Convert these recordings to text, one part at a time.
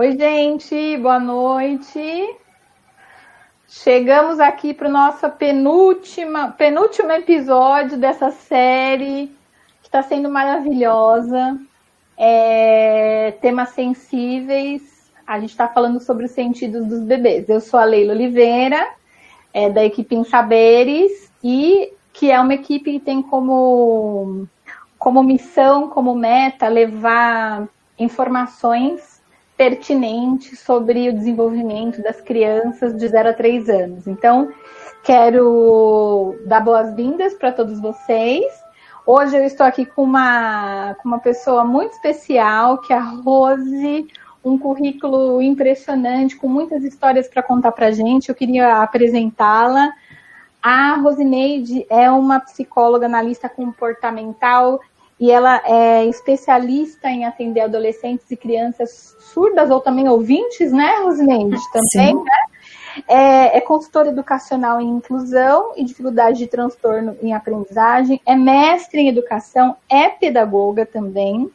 Oi, gente, boa noite. Chegamos aqui para o nosso penúltimo, episódio dessa série que está sendo maravilhosa. É, temas sensíveis. A gente está falando sobre os sentidos dos bebês. Eu sou a Leila Oliveira, é, da equipe em Saberes, e que é uma equipe que tem como, como missão, como meta, levar informações pertinentes sobre o desenvolvimento das crianças de 0 a 3 anos. Então, quero dar boas-vindas para todos vocês. Hoje eu estou aqui com uma, com uma pessoa muito especial, que é a Rose, um currículo impressionante, com muitas histórias para contar para gente. Eu queria apresentá-la. A Rosineide é uma psicóloga analista comportamental e ela é especialista em atender adolescentes e crianças surdas ou também ouvintes, né, Rosineide? Também, Sim. né? É, é consultora educacional em inclusão e dificuldade de transtorno em aprendizagem, é mestre em educação, é pedagoga também.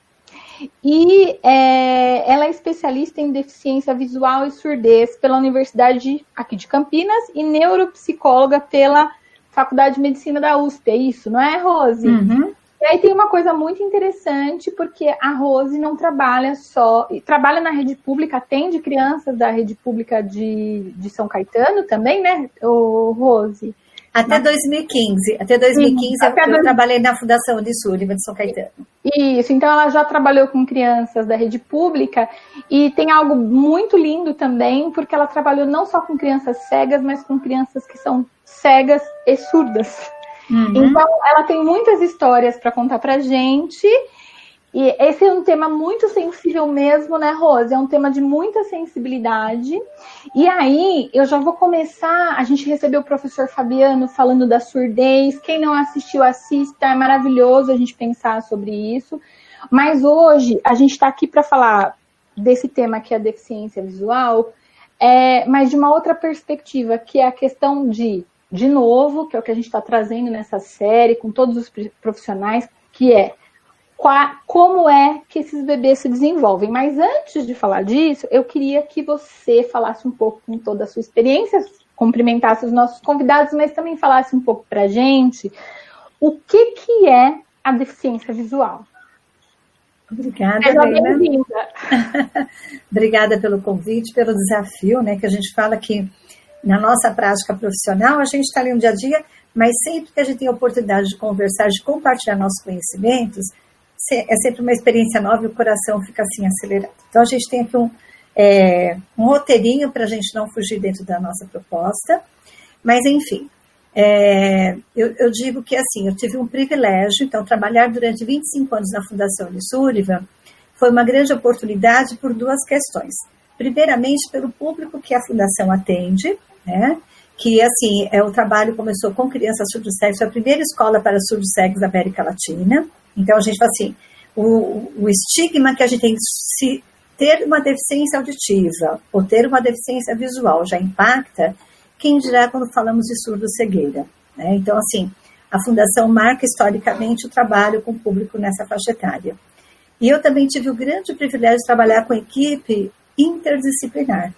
E é, ela é especialista em deficiência visual e surdez pela Universidade aqui de Campinas e neuropsicóloga pela Faculdade de Medicina da USP. É isso, não é, Rose? Uhum. E aí tem uma coisa muito interessante, porque a Rose não trabalha só. Trabalha na rede pública, atende crianças da rede pública de, de São Caetano também, né, o Rose? Até 2015. Até 2015 Sim, até eu, dois... trabalhei na Fundação de Sullivan de São Caetano. Isso, então ela já trabalhou com crianças da rede pública e tem algo muito lindo também, porque ela trabalhou não só com crianças cegas, mas com crianças que são cegas e surdas. Uhum. Então ela tem muitas histórias para contar pra gente e esse é um tema muito sensível mesmo, né, Rose? É um tema de muita sensibilidade. E aí, eu já vou começar. A gente recebeu o professor Fabiano falando da surdez. Quem não assistiu, assista. É maravilhoso a gente pensar sobre isso. Mas hoje, a gente está aqui para falar desse tema que é a deficiência visual, é, mas de uma outra perspectiva, que é a questão de, de novo, que é o que a gente está trazendo nessa série, com todos os profissionais, que é como é que esses bebês se desenvolvem. Mas antes de falar disso, eu queria que você falasse um pouco com toda a sua experiência, cumprimentasse os nossos convidados, mas também falasse um pouco para a gente o que, que é a deficiência visual. Obrigada, bem-vinda. Obrigada pelo convite, pelo desafio, né? Que a gente fala que na nossa prática profissional a gente está ali no dia a dia, mas sempre que a gente tem a oportunidade de conversar, de compartilhar nossos conhecimentos, é sempre uma experiência nova e o coração fica assim acelerado. Então a gente tem aqui um, é, um roteirinho para a gente não fugir dentro da nossa proposta, mas enfim, é, eu, eu, digo que assim, eu tive um privilégio, então trabalhar durante 25 anos na Fundação de Sullivan foi uma grande oportunidade por duas questões. Primeiramente, pelo público que a Fundação atende, né? que assim, é, o trabalho começou com crianças surdo-cegas, a primeira escola para surdo-cegos da América Latina, então a gente fala assim, o, o estigma que a gente tem se ter uma deficiência auditiva ou ter uma deficiência visual já impacta, quem dirá quando falamos de surdo-cegueira. Né? Então, assim, a Fundação marca historicamente o trabalho com o público nessa faixa etária. E eu também tive o grande privilégio de trabalhar com equipe interdisciplinar,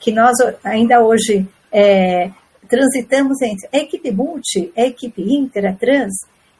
que nós ainda hoje é, transitamos entre equipe multi, equipe inter, trans,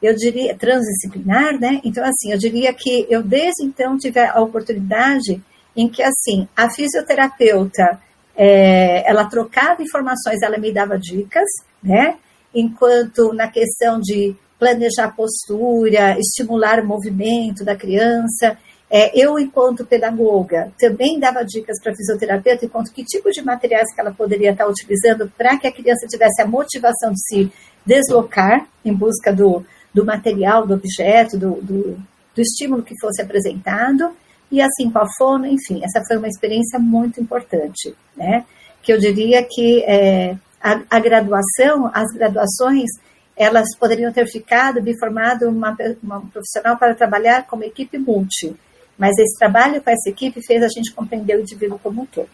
eu diria, transdisciplinar, né? Então, assim, eu diria que eu desde então tive a oportunidade em que, assim, a fisioterapeuta, é, ela trocava informações, ela me dava dicas, né? Enquanto na questão de planejar postura, estimular o movimento da criança, é, eu, enquanto pedagoga, também dava dicas para a fisioterapeuta enquanto que tipo de materiais que ela poderia estar utilizando para que a criança tivesse a motivação de se deslocar em busca do, do material, do objeto, do, do, do estímulo que fosse apresentado, e assim com a fono, enfim, essa foi uma experiência muito importante, né? Que eu diria que é, a, a, graduação, as graduações, elas poderiam ter ficado, me formado uma, uma profissional para trabalhar como equipe multi, mas esse trabalho com essa equipe fez a gente compreender o indivíduo como um todo.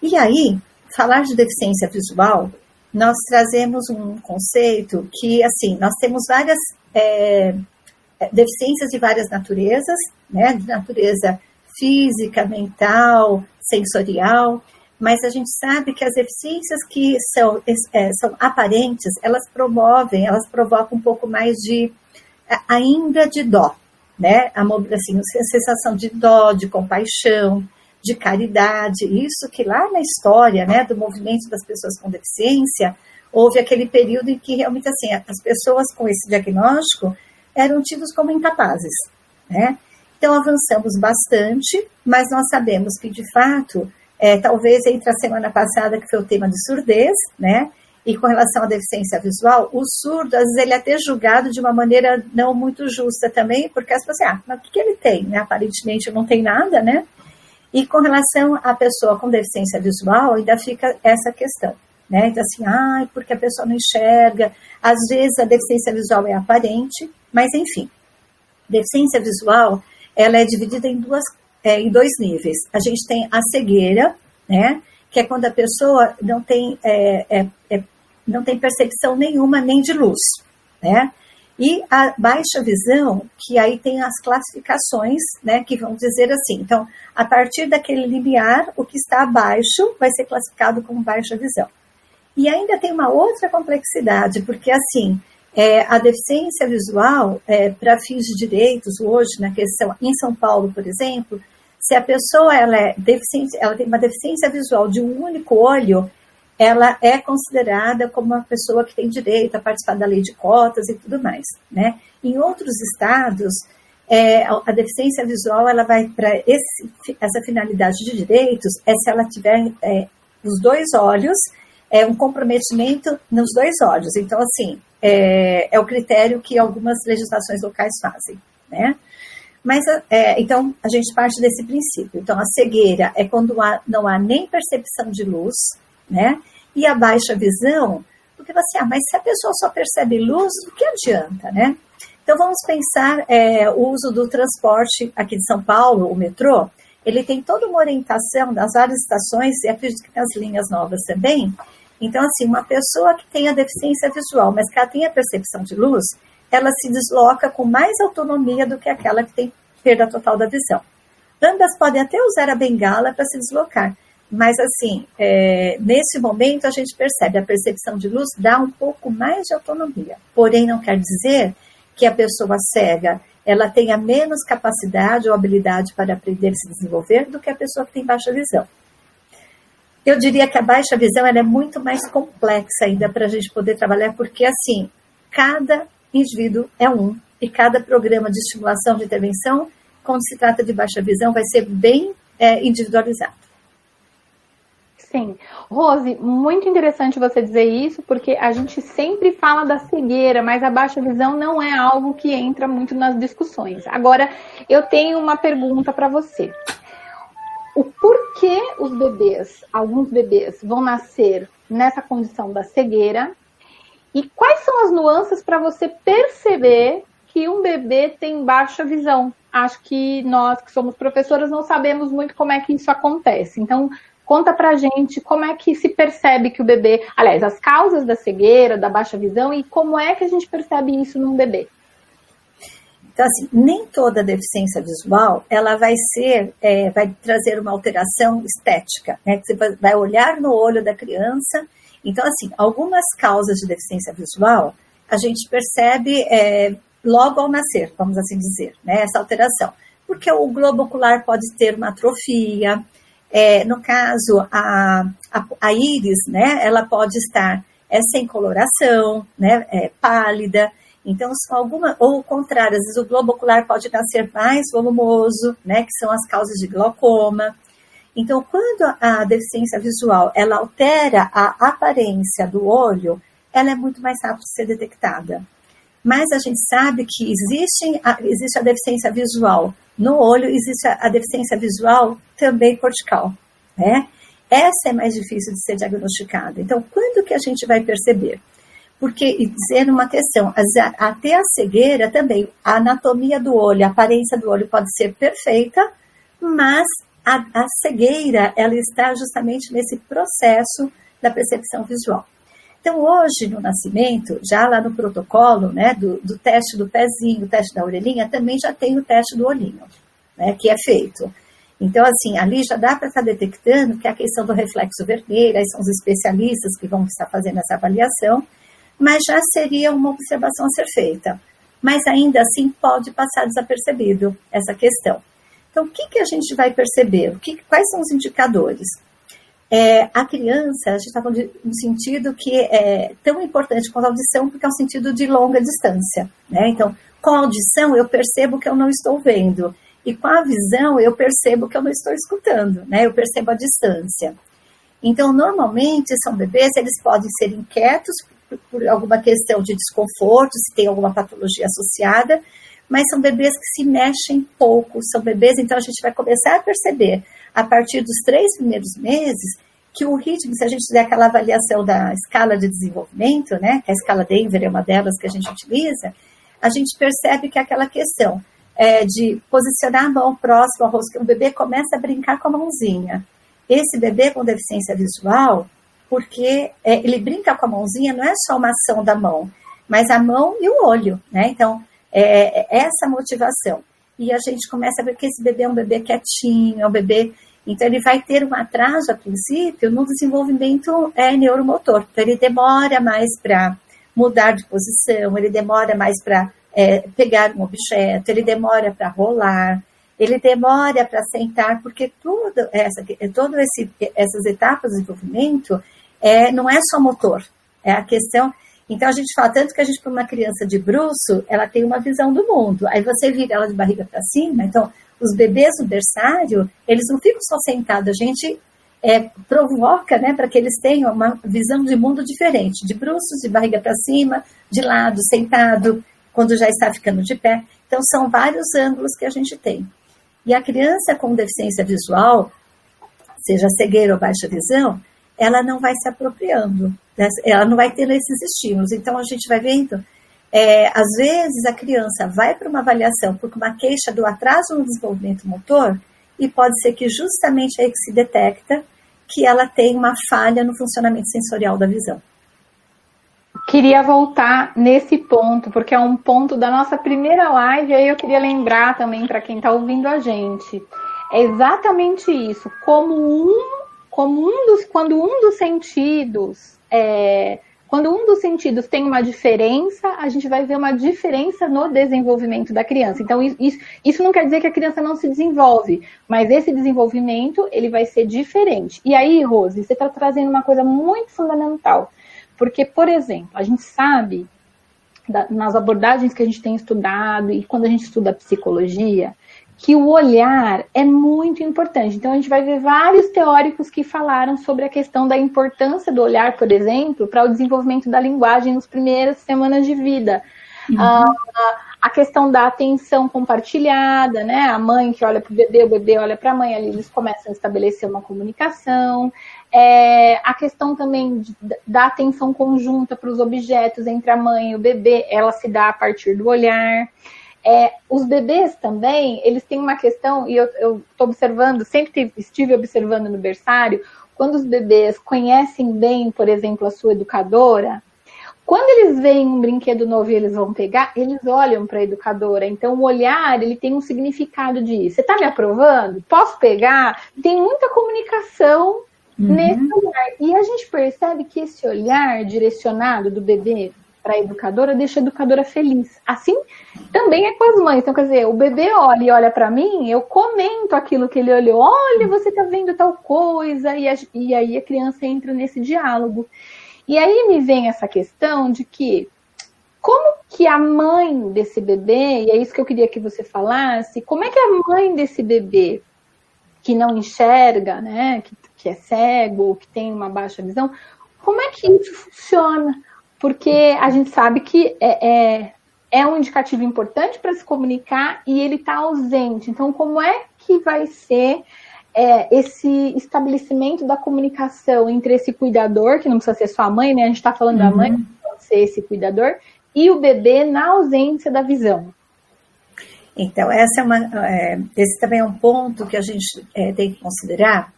E aí, falar de deficiência visual nós trazemos um conceito que, assim, nós temos várias é, é, deficiências de várias naturezas, né, de natureza física, mental, sensorial, mas a gente sabe que as deficiências que são, é, são aparentes, elas promovem, elas provocam um pouco mais de, ainda de dó, né? A, assim, sensação de dó, de compaixão, de caridade, isso que lá na história, né, do movimento das pessoas com deficiência, houve aquele período em que realmente, assim, as pessoas com esse diagnóstico eram tidos como incapazes, né? Então avançamos bastante, mas nós sabemos que de fato é, talvez entre a semana passada, que foi o tema de surdez, né? E com relação à deficiência visual, o surdo, às vezes, ele é até julgado de uma maneira não muito justa também, porque as pessoas, ah, mas o que, ele tem? Né? Aparentemente não tem nada, né? E com relação à pessoa com deficiência visual, ainda fica essa questão, né? Então, assim, ah, porque a pessoa não enxerga. Às vezes a deficiência visual é aparente, mas enfim, deficiência visual, ela é dividida em duas é, em dois níveis. A gente tem a cegueira, né? Que é quando a pessoa não tem, é, é, é, não tem percepção nenhuma nem de luz, né? E a baixa visão, que aí tem as classificações, né, que vão dizer assim. Então, a partir daquele limiar, o que está abaixo vai ser classificado como baixa visão. E ainda tem uma outra complexidade, porque assim, é, a deficiência visual, é, para fins de direitos, hoje, na questão, em São Paulo, por exemplo, se a pessoa ela é deficiente, ela tem uma deficiência visual de um único olho, ela é considerada como uma pessoa que tem direito a participar da lei de cotas e tudo mais, né? Em outros estados, é, a deficiência visual ela vai para essa finalidade de direitos é se ela tiver é, os dois olhos, é um comprometimento nos dois olhos. Então, assim, é, é o critério que algumas legislações locais fazem, né? Mas, é, então, a gente parte desse princípio. Então, a cegueira é quando há, não há nem percepção de luz, né? E a baixa visão, porque você, ah, mas se a pessoa só percebe luz, o que adianta, né? Então, vamos pensar é, o uso do transporte aqui de São Paulo, o metrô. Ele tem toda uma orientação das várias estações, e acredito que nas linhas novas também. Então, assim, uma pessoa que tem a deficiência visual, mas que ela tem a percepção de luz, ela se desloca com mais autonomia do que aquela que tem perda total da visão. Ambas podem até usar a bengala para se deslocar, mas assim, é, nesse momento a gente percebe a percepção de luz dá um pouco mais de autonomia. Porém, não quer dizer que a pessoa cega ela tenha menos capacidade ou habilidade para aprender e se desenvolver do que a pessoa que tem baixa visão. Eu diria que a baixa visão é muito mais complexa ainda para a gente poder trabalhar, porque assim, cada indivíduo é um, e cada programa de estimulação de intervenção, quando se trata de baixa visão, vai ser bem é, individualizado. Sim. Rose, muito interessante você dizer isso, porque a gente sempre fala da cegueira, mas a baixa visão não é algo que entra muito nas discussões. Agora, eu tenho uma pergunta para você. O porquê os bebês, alguns bebês, vão nascer nessa condição da cegueira e quais são as nuances para você perceber que um bebê tem baixa visão? Acho que nós que somos professoras não sabemos muito como é que isso acontece. Então, conta pra gente como é que se percebe que o bebê, aliás, as causas da cegueira, da baixa visão e como é que a gente percebe isso num bebê. Então, assim, nem toda deficiência visual, ela vai ser, é, vai trazer uma alteração estética, né? Você vai olhar no olho da criança então, assim, algumas causas de deficiência visual a gente percebe é, logo ao nascer, vamos assim dizer, né, essa alteração. Porque o globo ocular pode ter uma atrofia, é, no caso, a, a, a, íris, né, ela pode estar é, sem coloração, né, é, pálida. Então, alguma, ou o contrário, às vezes o globo ocular pode nascer mais volumoso, né, que são as causas de glaucoma. Então, quando a deficiência visual ela altera a aparência do olho, ela é muito mais rápida de ser detectada. Mas a gente sabe que existe a, existe a deficiência visual no olho, existe a, a deficiência visual também cortical, né? Essa é mais difícil de ser diagnosticada. Então, quando que a gente vai perceber? Porque, dizendo uma questão, até a cegueira também, a anatomia do olho, a aparência do olho pode ser perfeita, mas a, a cegueira ela está justamente nesse processo da percepção visual. Então, hoje, no nascimento, já lá no protocolo né, do, do teste do pezinho, o teste da orelhinha, também já tem o teste do olhinho, né, que é feito. Então, assim, ali já dá para estar tá detectando que é a questão do reflexo vermelho, aí são os especialistas que vão estar fazendo essa avaliação, mas já seria uma observação a ser feita. Mas ainda assim pode passar desapercebido essa questão. Então, o que, que a gente vai perceber? Que, quais são os indicadores? É, a criança, a gente está falando de um sentido que é tão importante quanto a audição, porque é um sentido de longa distância. Né? Então, com a audição, eu percebo que eu não estou vendo. E com a visão, eu percebo que eu não estou escutando, né? Eu percebo a distância. Então, normalmente, são bebês, eles podem ser inquietos por, por alguma questão de desconforto, se tem alguma patologia associada, mas são bebês que se mexem pouco, são bebês, então a gente vai começar a perceber, a partir dos três primeiros meses, que o ritmo, se a gente fizer aquela avaliação da escala de desenvolvimento, né, que a escala Denver é uma delas que a gente utiliza, a gente percebe que aquela questão é, de posicionar a mão próximo ao rosto, que o bebê começa a brincar com a mãozinha. Esse bebê com deficiência visual, porque é, ele brinca com a mãozinha, não é só uma ação da mão, mas a mão e o olho, né? Então, é, é essa motivação. E a gente começa a ver que esse bebê é um bebê quietinho, é um bebê. Então, ele vai ter um atraso, a princípio, no desenvolvimento é, neuromotor. Então, ele demora mais para mudar de posição, ele demora mais para é, pegar um objeto, ele demora para rolar, ele demora para sentar, porque tudo essa, todas essas etapas de desenvolvimento é, não é só motor, é a questão. Então a gente fala tanto que a gente, para uma criança de bruxo, ela tem uma visão do mundo. Aí você vira ela de barriga para cima, então os bebês no berçário, eles não ficam só sentados, a gente é, provoca né, para que eles tenham uma visão de mundo diferente, de bruços, de barriga para cima, de lado, sentado, quando já está ficando de pé. Então, são vários ângulos que a gente tem. E a criança com deficiência visual, seja cegueira ou baixa visão, ela não vai se apropriando, né? ela não vai ter esses estímulos. Então, a gente vai vendo, é, às vezes a criança vai para uma avaliação por uma queixa do atraso no desenvolvimento motor, e pode ser que justamente aí que se detecta que ela tem uma falha no funcionamento sensorial da visão queria voltar nesse ponto, porque é um ponto da nossa primeira live, e aí eu queria lembrar também para quem está ouvindo a gente. É exatamente isso, como um, como um dos, quando um dos sentidos é, quando um dos sentidos tem uma diferença, a gente vai ver uma diferença no desenvolvimento da criança. Então, isso, isso não quer dizer que a criança não se desenvolve, mas esse desenvolvimento ele vai ser diferente. E aí, Rose, você está trazendo uma coisa muito fundamental. Porque, por exemplo, a gente sabe, nas abordagens que a gente tem estudado e quando a gente estuda psicologia, que o olhar é muito importante. Então, a gente vai ver vários teóricos que falaram sobre a questão da importância do olhar, por exemplo, para o desenvolvimento da linguagem nas primeiras semanas de vida. Uhum. Ah, a questão da atenção compartilhada, né? A mãe que olha para o bebê, o bebê olha para a mãe, ali eles começam a estabelecer uma comunicação. É, a questão também de, da atenção conjunta para os objetos entre a mãe e o bebê, ela se dá a partir do olhar. É, os bebês também, eles têm uma questão, e eu estou observando, sempre estive observando no berçário, quando os bebês conhecem bem, por exemplo, a sua educadora, quando eles veem um brinquedo novo e eles vão pegar, eles olham para a educadora. Então, o olhar, ele tem um significado de, você está me aprovando? Posso pegar? Tem muita comunicação uhum. nesse olhar. E a gente percebe que esse olhar direcionado do bebê para a educadora deixa a educadora feliz. Assim também é com as mães. Então, quer dizer, o bebê olha e olha para mim, eu comento aquilo que ele olhou. Olha, você está vendo tal coisa. E, a, e aí a criança entra nesse diálogo. E aí me vem essa questão de que como que a mãe desse bebê, e é isso que eu queria que você falasse, como é que a mãe desse bebê que não enxerga, né, que que é cego, que tem uma baixa visão, como é que isso funciona? Porque a gente sabe que é, é, é um indicativo importante para se comunicar e ele está ausente. Então, como é que vai ser é, esse estabelecimento da comunicação entre esse cuidador, que não precisa ser só a mãe, né? A gente está falando uhum. da mãe, pode ser esse cuidador, e o bebê na ausência da visão. Então, essa é uma, é, esse também é um ponto que a gente é, tem que considerar,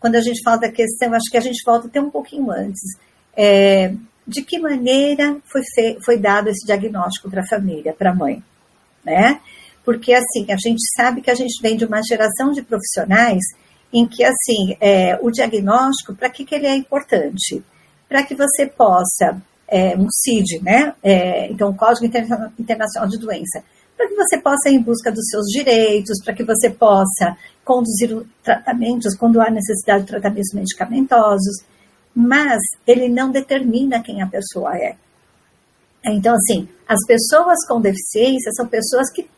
quando a gente fala da questão, acho que a gente volta até um pouquinho antes. É, de que maneira foi, foi dado esse diagnóstico para a família, para a mãe? Né? porque assim, a gente sabe que a gente vem de uma geração de profissionais em que assim, é, o diagnóstico, para que, que ele é importante? Para que você possa, é, um CID, né? É, então, o Código Internacional de Doença, para que você possa ir em busca dos seus direitos, para que você possa conduzir tratamentos quando há necessidade de tratamentos medicamentosos, mas ele não determina quem a pessoa é. Então, assim, as pessoas com deficiência são pessoas que,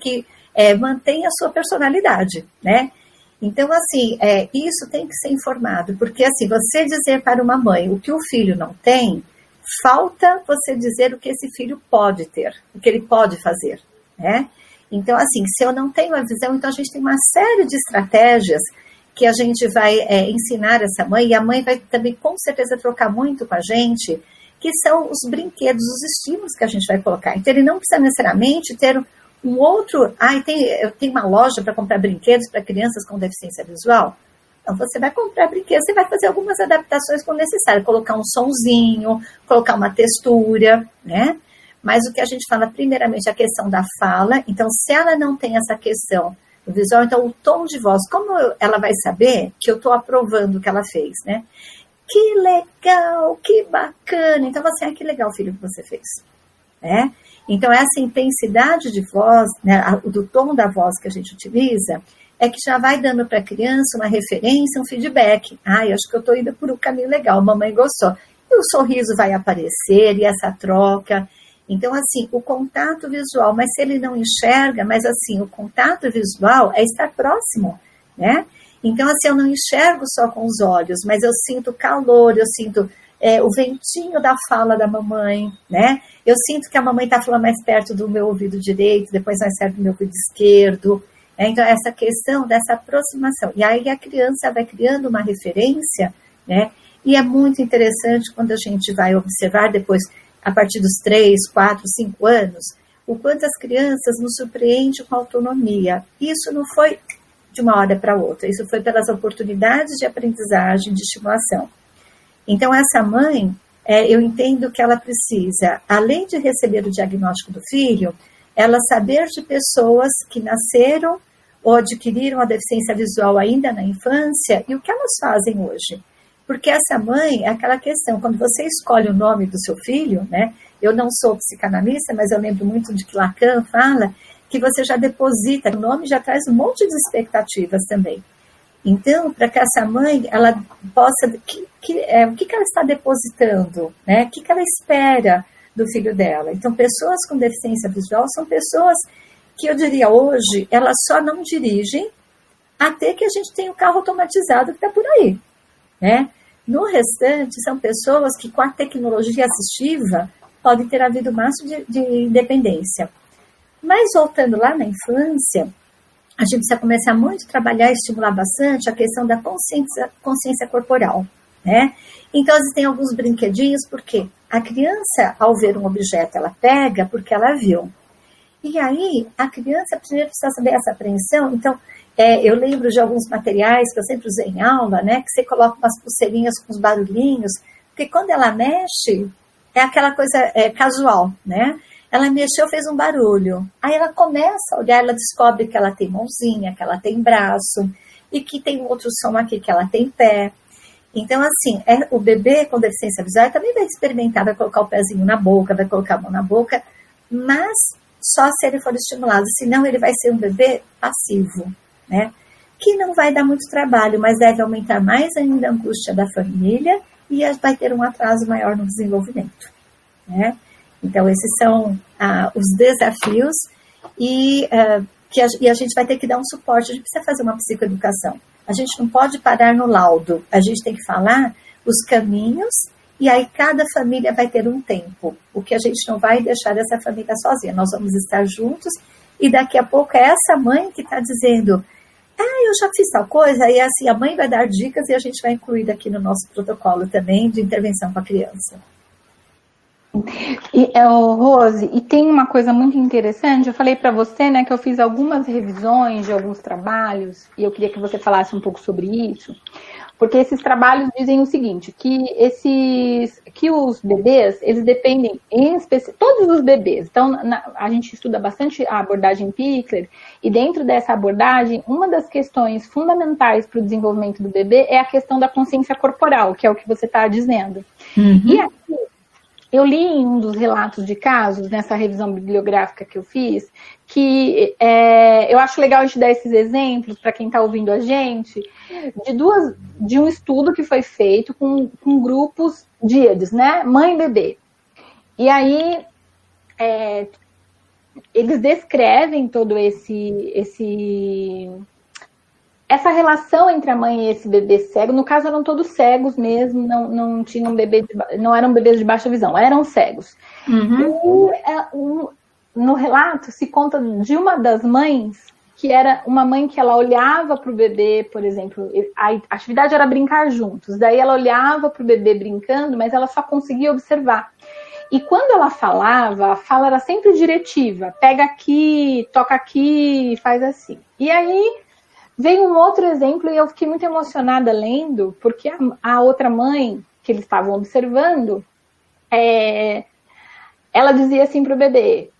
que é, mantêm a sua personalidade, né? Então, assim, é, isso tem que ser informado, porque, assim, você dizer para uma mãe o que o filho não tem, falta você dizer o que esse filho pode ter, o que ele pode fazer, né? Então, assim, se eu não tenho a visão, então a gente tem uma série de estratégias que a gente vai é, ensinar essa mãe, e a mãe vai também, com certeza, trocar muito com a gente, que são os brinquedos, os estímulos que a gente vai colocar. Então, ele não precisa necessariamente ter um outro. Ah, tem, eu tenho uma loja para comprar brinquedos para crianças com deficiência visual. Então, você vai comprar brinquedos, você vai fazer algumas adaptações quando necessário, colocar um sonzinho, colocar uma textura, né? Mas o que a gente fala, primeiramente, é a questão da fala. Então, se ela não tem essa questão do visual, então o tom de voz, como ela vai saber que eu estou aprovando o que ela fez, né? Que legal, que bacana. Então, você, ah, que legal, filho, que você fez. Né? Então, essa intensidade de voz, né, do tom da voz que a gente utiliza, é que já vai dando para a criança uma referência, um feedback. Ah, eu acho que eu estou indo por um caminho legal, mamãe gostou. E o sorriso vai aparecer, e essa troca. Então, assim, o contato visual, mas se ele não enxerga, mas assim, o contato visual é estar próximo, né? Então, assim, eu não enxergo só com os olhos, mas eu sinto calor, eu sinto é, o ventinho da fala da mamãe, né? Eu sinto que a mamãe está falando mais perto do meu ouvido direito, depois mais perto do meu ouvido esquerdo. Né? Então, essa questão dessa aproximação. E aí a criança vai criando uma referência, né? E é muito interessante quando a gente vai observar depois, a partir dos 3, 4, 5 anos, o quanto as crianças nos surpreendem com autonomia. Isso não foi de uma hora para outra, isso foi pelas oportunidades de aprendizagem, de estimulação. Então, essa mãe, é, eu entendo que ela precisa, além de receber o diagnóstico do filho, ela saber de pessoas que nasceram ou adquiriram a deficiência visual ainda na infância e o que elas fazem hoje. Porque essa mãe é aquela questão, quando você escolhe o nome do seu filho, né? Eu não sou psicanalista, mas eu lembro muito de que Lacan fala que você já deposita, o nome já traz um monte de expectativas também. Então, para que essa mãe ela possa, que, que, é, o que, que ela está depositando, né? O que, que ela espera do filho dela? Então, pessoas com deficiência visual são pessoas que eu diria hoje, elas só não dirigem até que a gente tenha o carro automatizado que está por aí, né? No restante, são pessoas que com a tecnologia assistiva podem ter havido máximo de, de independência. Mas voltando lá na infância, a gente precisa começar muito a trabalhar e estimular bastante a questão da consciência, consciência corporal, né? Então, existem alguns brinquedinhos, porque a criança, ao ver um objeto, ela pega porque ela viu. E aí, a criança primeiro precisa saber essa apreensão. Então, é, eu lembro de alguns materiais que eu sempre usei em aula, né? Que você coloca umas pulseirinhas com os barulhinhos, porque quando ela mexe, é aquela coisa é, casual, né? Ela mexeu, fez um barulho. Aí ela começa a olhar, ela descobre que ela tem mãozinha, que ela tem braço, e que tem outro som aqui, que ela tem pé. Então, assim, é, o bebê com deficiência visual também vai experimentar, vai colocar o pezinho na boca, vai colocar a mão na boca, mas só se ele for estimulado, senão ele vai ser um bebê passivo, né? Que não vai dar muito trabalho, mas deve aumentar mais ainda a angústia da família e vai ter um atraso maior no desenvolvimento, né? Então, esses são ah, os desafios e, ah, que a, e a gente vai ter que dar um suporte. A gente precisa fazer uma psicoeducação. A gente não pode parar no laudo. A gente tem que falar os caminhos e aí cada família vai ter um tempo. O que a gente não vai deixar essa família sozinha. Nós vamos estar juntos e daqui a pouco é essa mãe que está dizendo ah, eu já fiz tal coisa, e assim, a mãe vai dar dicas e a gente vai incluir aqui no nosso protocolo também de intervenção com a criança. E, é, Rose, e tem uma coisa muito interessante, eu falei para você, né, que eu fiz algumas revisões de alguns trabalhos, e eu queria que você falasse um pouco sobre isso, porque esses trabalhos dizem o seguinte, que esses, que os bebês, eles dependem, em especial, todos os bebês, então na, a gente estuda bastante a abordagem Pickler, e dentro dessa abordagem, uma das questões fundamentais para o desenvolvimento do bebê é a questão da consciência corporal, que é o que você está dizendo. Uhum. E aqui, eu li em um dos relatos de casos, nessa revisão bibliográfica que eu fiz, que é, eu acho legal a gente dar esses exemplos para quem está ouvindo a gente, de duas, de um estudo que foi feito com, com grupos díades, né? Mãe e bebê. E aí é, eles descrevem todo esse, esse essa relação entre a mãe e esse bebê cego, no caso eram todos cegos mesmo, não, não tinham bebê, de, não eram bebês de baixa visão, eram cegos. Uhum. E é, um, no relato se conta de uma das mães que era uma mãe que ela olhava para o bebê, por exemplo, a atividade era brincar juntos. Daí ela olhava para o bebê brincando, mas ela só conseguia observar. E quando ela falava, a fala era sempre diretiva: pega aqui, toca aqui, faz assim. E aí Veio um outro exemplo e eu fiquei muito emocionada lendo, porque a, a outra mãe que eles estavam observando, é, ela dizia assim para o bebê: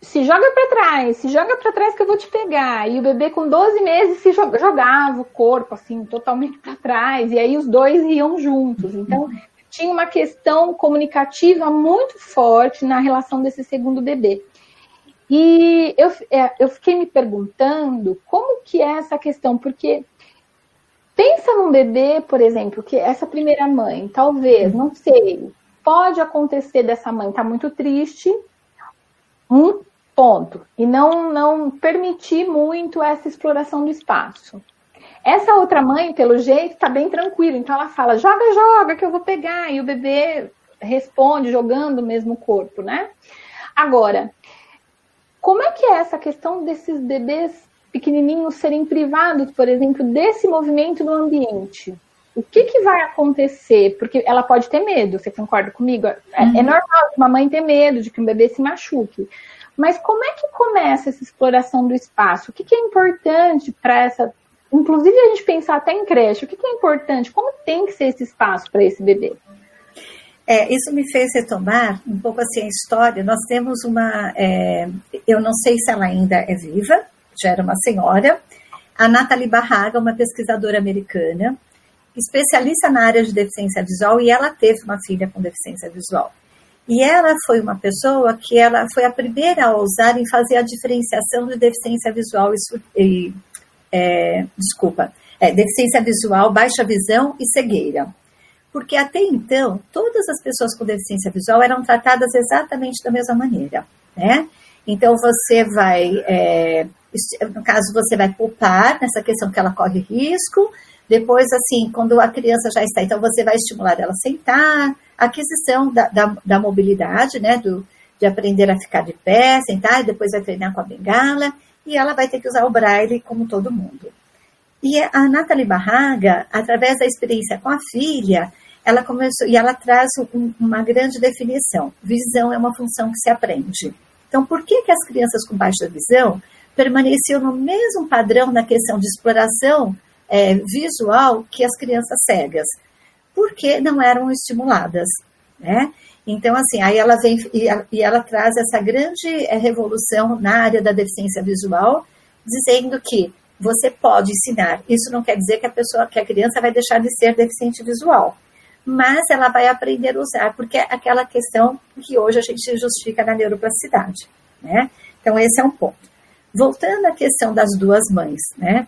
se joga para trás, se joga para trás que eu vou te pegar. E o bebê com 12 meses se jogava o corpo assim totalmente para trás e aí os dois iam juntos. Então tinha uma questão comunicativa muito forte na relação desse segundo bebê. E eu, é, eu fiquei me perguntando como que é essa questão, porque pensa num bebê, por exemplo, que essa primeira mãe, talvez, não sei, pode acontecer dessa mãe estar tá muito triste, um ponto, e não, não permitir muito essa exploração do espaço. Essa outra mãe, pelo jeito, está bem tranquila, então ela fala: joga, joga, que eu vou pegar, e o bebê responde jogando o mesmo corpo, né? Agora, como é que é essa questão desses bebês pequenininhos serem privados, por exemplo, desse movimento no ambiente? O que, que vai acontecer? Porque ela pode ter medo, você concorda comigo? É, é uhum. é normal uma mãe ter medo de que um bebê se machuque. Mas como é que começa essa exploração do espaço? O que, que é importante para essa. Inclusive, a gente pensar até em creche, o que, que é importante? Como tem que ser esse espaço para esse bebê? É, isso me fez retomar um pouco assim a história. Nós temos uma, é, eu não sei se ela ainda é viva, já era uma senhora, a Nathalie Barraga, uma pesquisadora americana, especialista na área de deficiência visual, e ela teve uma filha com deficiência visual. E ela foi uma pessoa que ela foi a primeira a ousar em fazer a diferenciação de deficiência visual e, e é, desculpa, é, deficiência visual, baixa visão e cegueira porque até então todas as pessoas com deficiência visual eram tratadas exatamente da mesma maneira, né? Então você vai, é, no caso você vai poupar nessa questão que ela corre risco, depois assim, quando a criança já está, então você vai estimular ela a sentar, aquisição da, da, da mobilidade, né, do, de aprender a ficar de pé, sentar, e depois vai treinar com a bengala, e ela vai ter que usar o braille como todo mundo. E a Nathalie Barraga, através da experiência com a filha, ela começou e ela traz um, uma grande definição. Visão é uma função que se aprende. Então, por que, que as crianças com baixa visão permaneciam no mesmo padrão na questão de exploração é, visual que as crianças cegas? Porque não eram estimuladas, né? Então, assim, aí ela vem e, ela traz essa grande é, revolução na área da deficiência visual, dizendo que você pode ensinar. Isso não quer dizer que a pessoa, que a criança vai deixar de ser deficiente visual, mas ela vai aprender a usar, porque é aquela questão que hoje a gente justifica na neuroplasticidade, né? Então esse é um ponto. Voltando à questão das duas mães, né?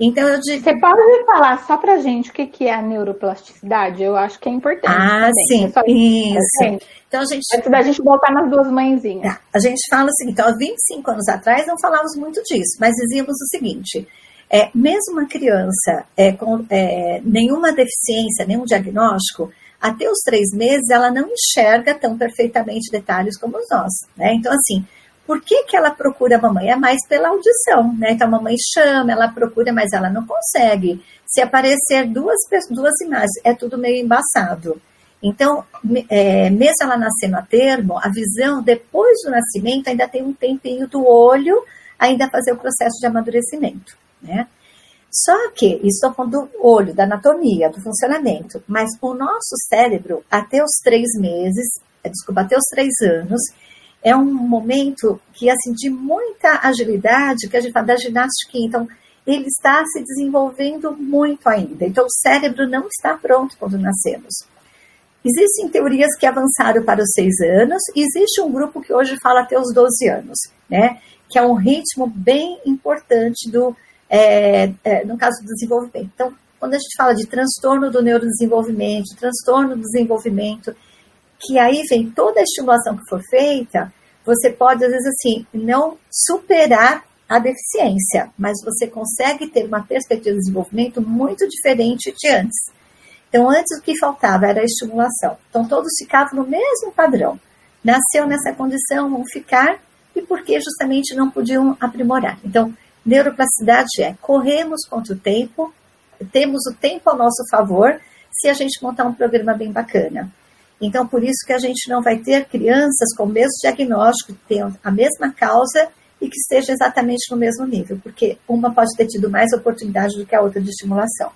Então eu digo... Você pode falar só pra gente o que, que é a neuroplasticidade? Eu acho que é importante. Ah, também. sim, isso. Então a gente. Antes da gente voltar nas duas mãezinhas. Tá. A gente fala assim, então há 25 anos atrás não falávamos muito disso, mas dizíamos o seguinte: é, mesmo uma criança é, com é, nenhuma deficiência, nenhum diagnóstico, até os três meses ela não enxerga tão perfeitamente detalhes como nós, né? Então, assim, por que, que ela procura a mamãe? É mais pela audição, né? Então a mamãe chama, ela procura, mas ela não consegue. Se aparecer duas, duas imagens, é tudo meio embaçado. Então, é, mesmo ela nascendo a termo, a visão depois do nascimento ainda tem um tempinho do olho ainda fazer o processo de amadurecimento, né? Só que, isso estou falando do olho, da anatomia, do funcionamento, mas o nosso cérebro, até os três meses, desculpa, até os três anos, é um momento que, assim, de muita agilidade, que a gente fala da ginástica, então, ele está se desenvolvendo muito ainda. Então, o cérebro não está pronto quando nascemos. Existem teorias que avançaram para os seis anos, existe um grupo que hoje fala até os 12 anos, né? Que é um ritmo bem importante do, é, é, no caso do desenvolvimento. Então, quando a gente fala de transtorno do neurodesenvolvimento, transtorno do desenvolvimento, que aí vem toda a estimulação que for feita, você pode, às vezes, assim, não superar a deficiência, mas você consegue ter uma perspectiva de desenvolvimento muito diferente de antes. Então, antes o que faltava era a estimulação. Então, todos ficavam no mesmo padrão. Nasceu nessa condição, vão ficar, e porque justamente não podiam aprimorar. Então, neuroplasticidade é corremos contra o tempo, temos o tempo ao nosso favor, se a gente montar um programa bem bacana. Então, por isso que a gente não vai ter crianças com o mesmo diagnóstico, que tenham a mesma causa e que esteja exatamente no mesmo nível, porque uma pode ter tido mais oportunidade do que a outra de estimulação.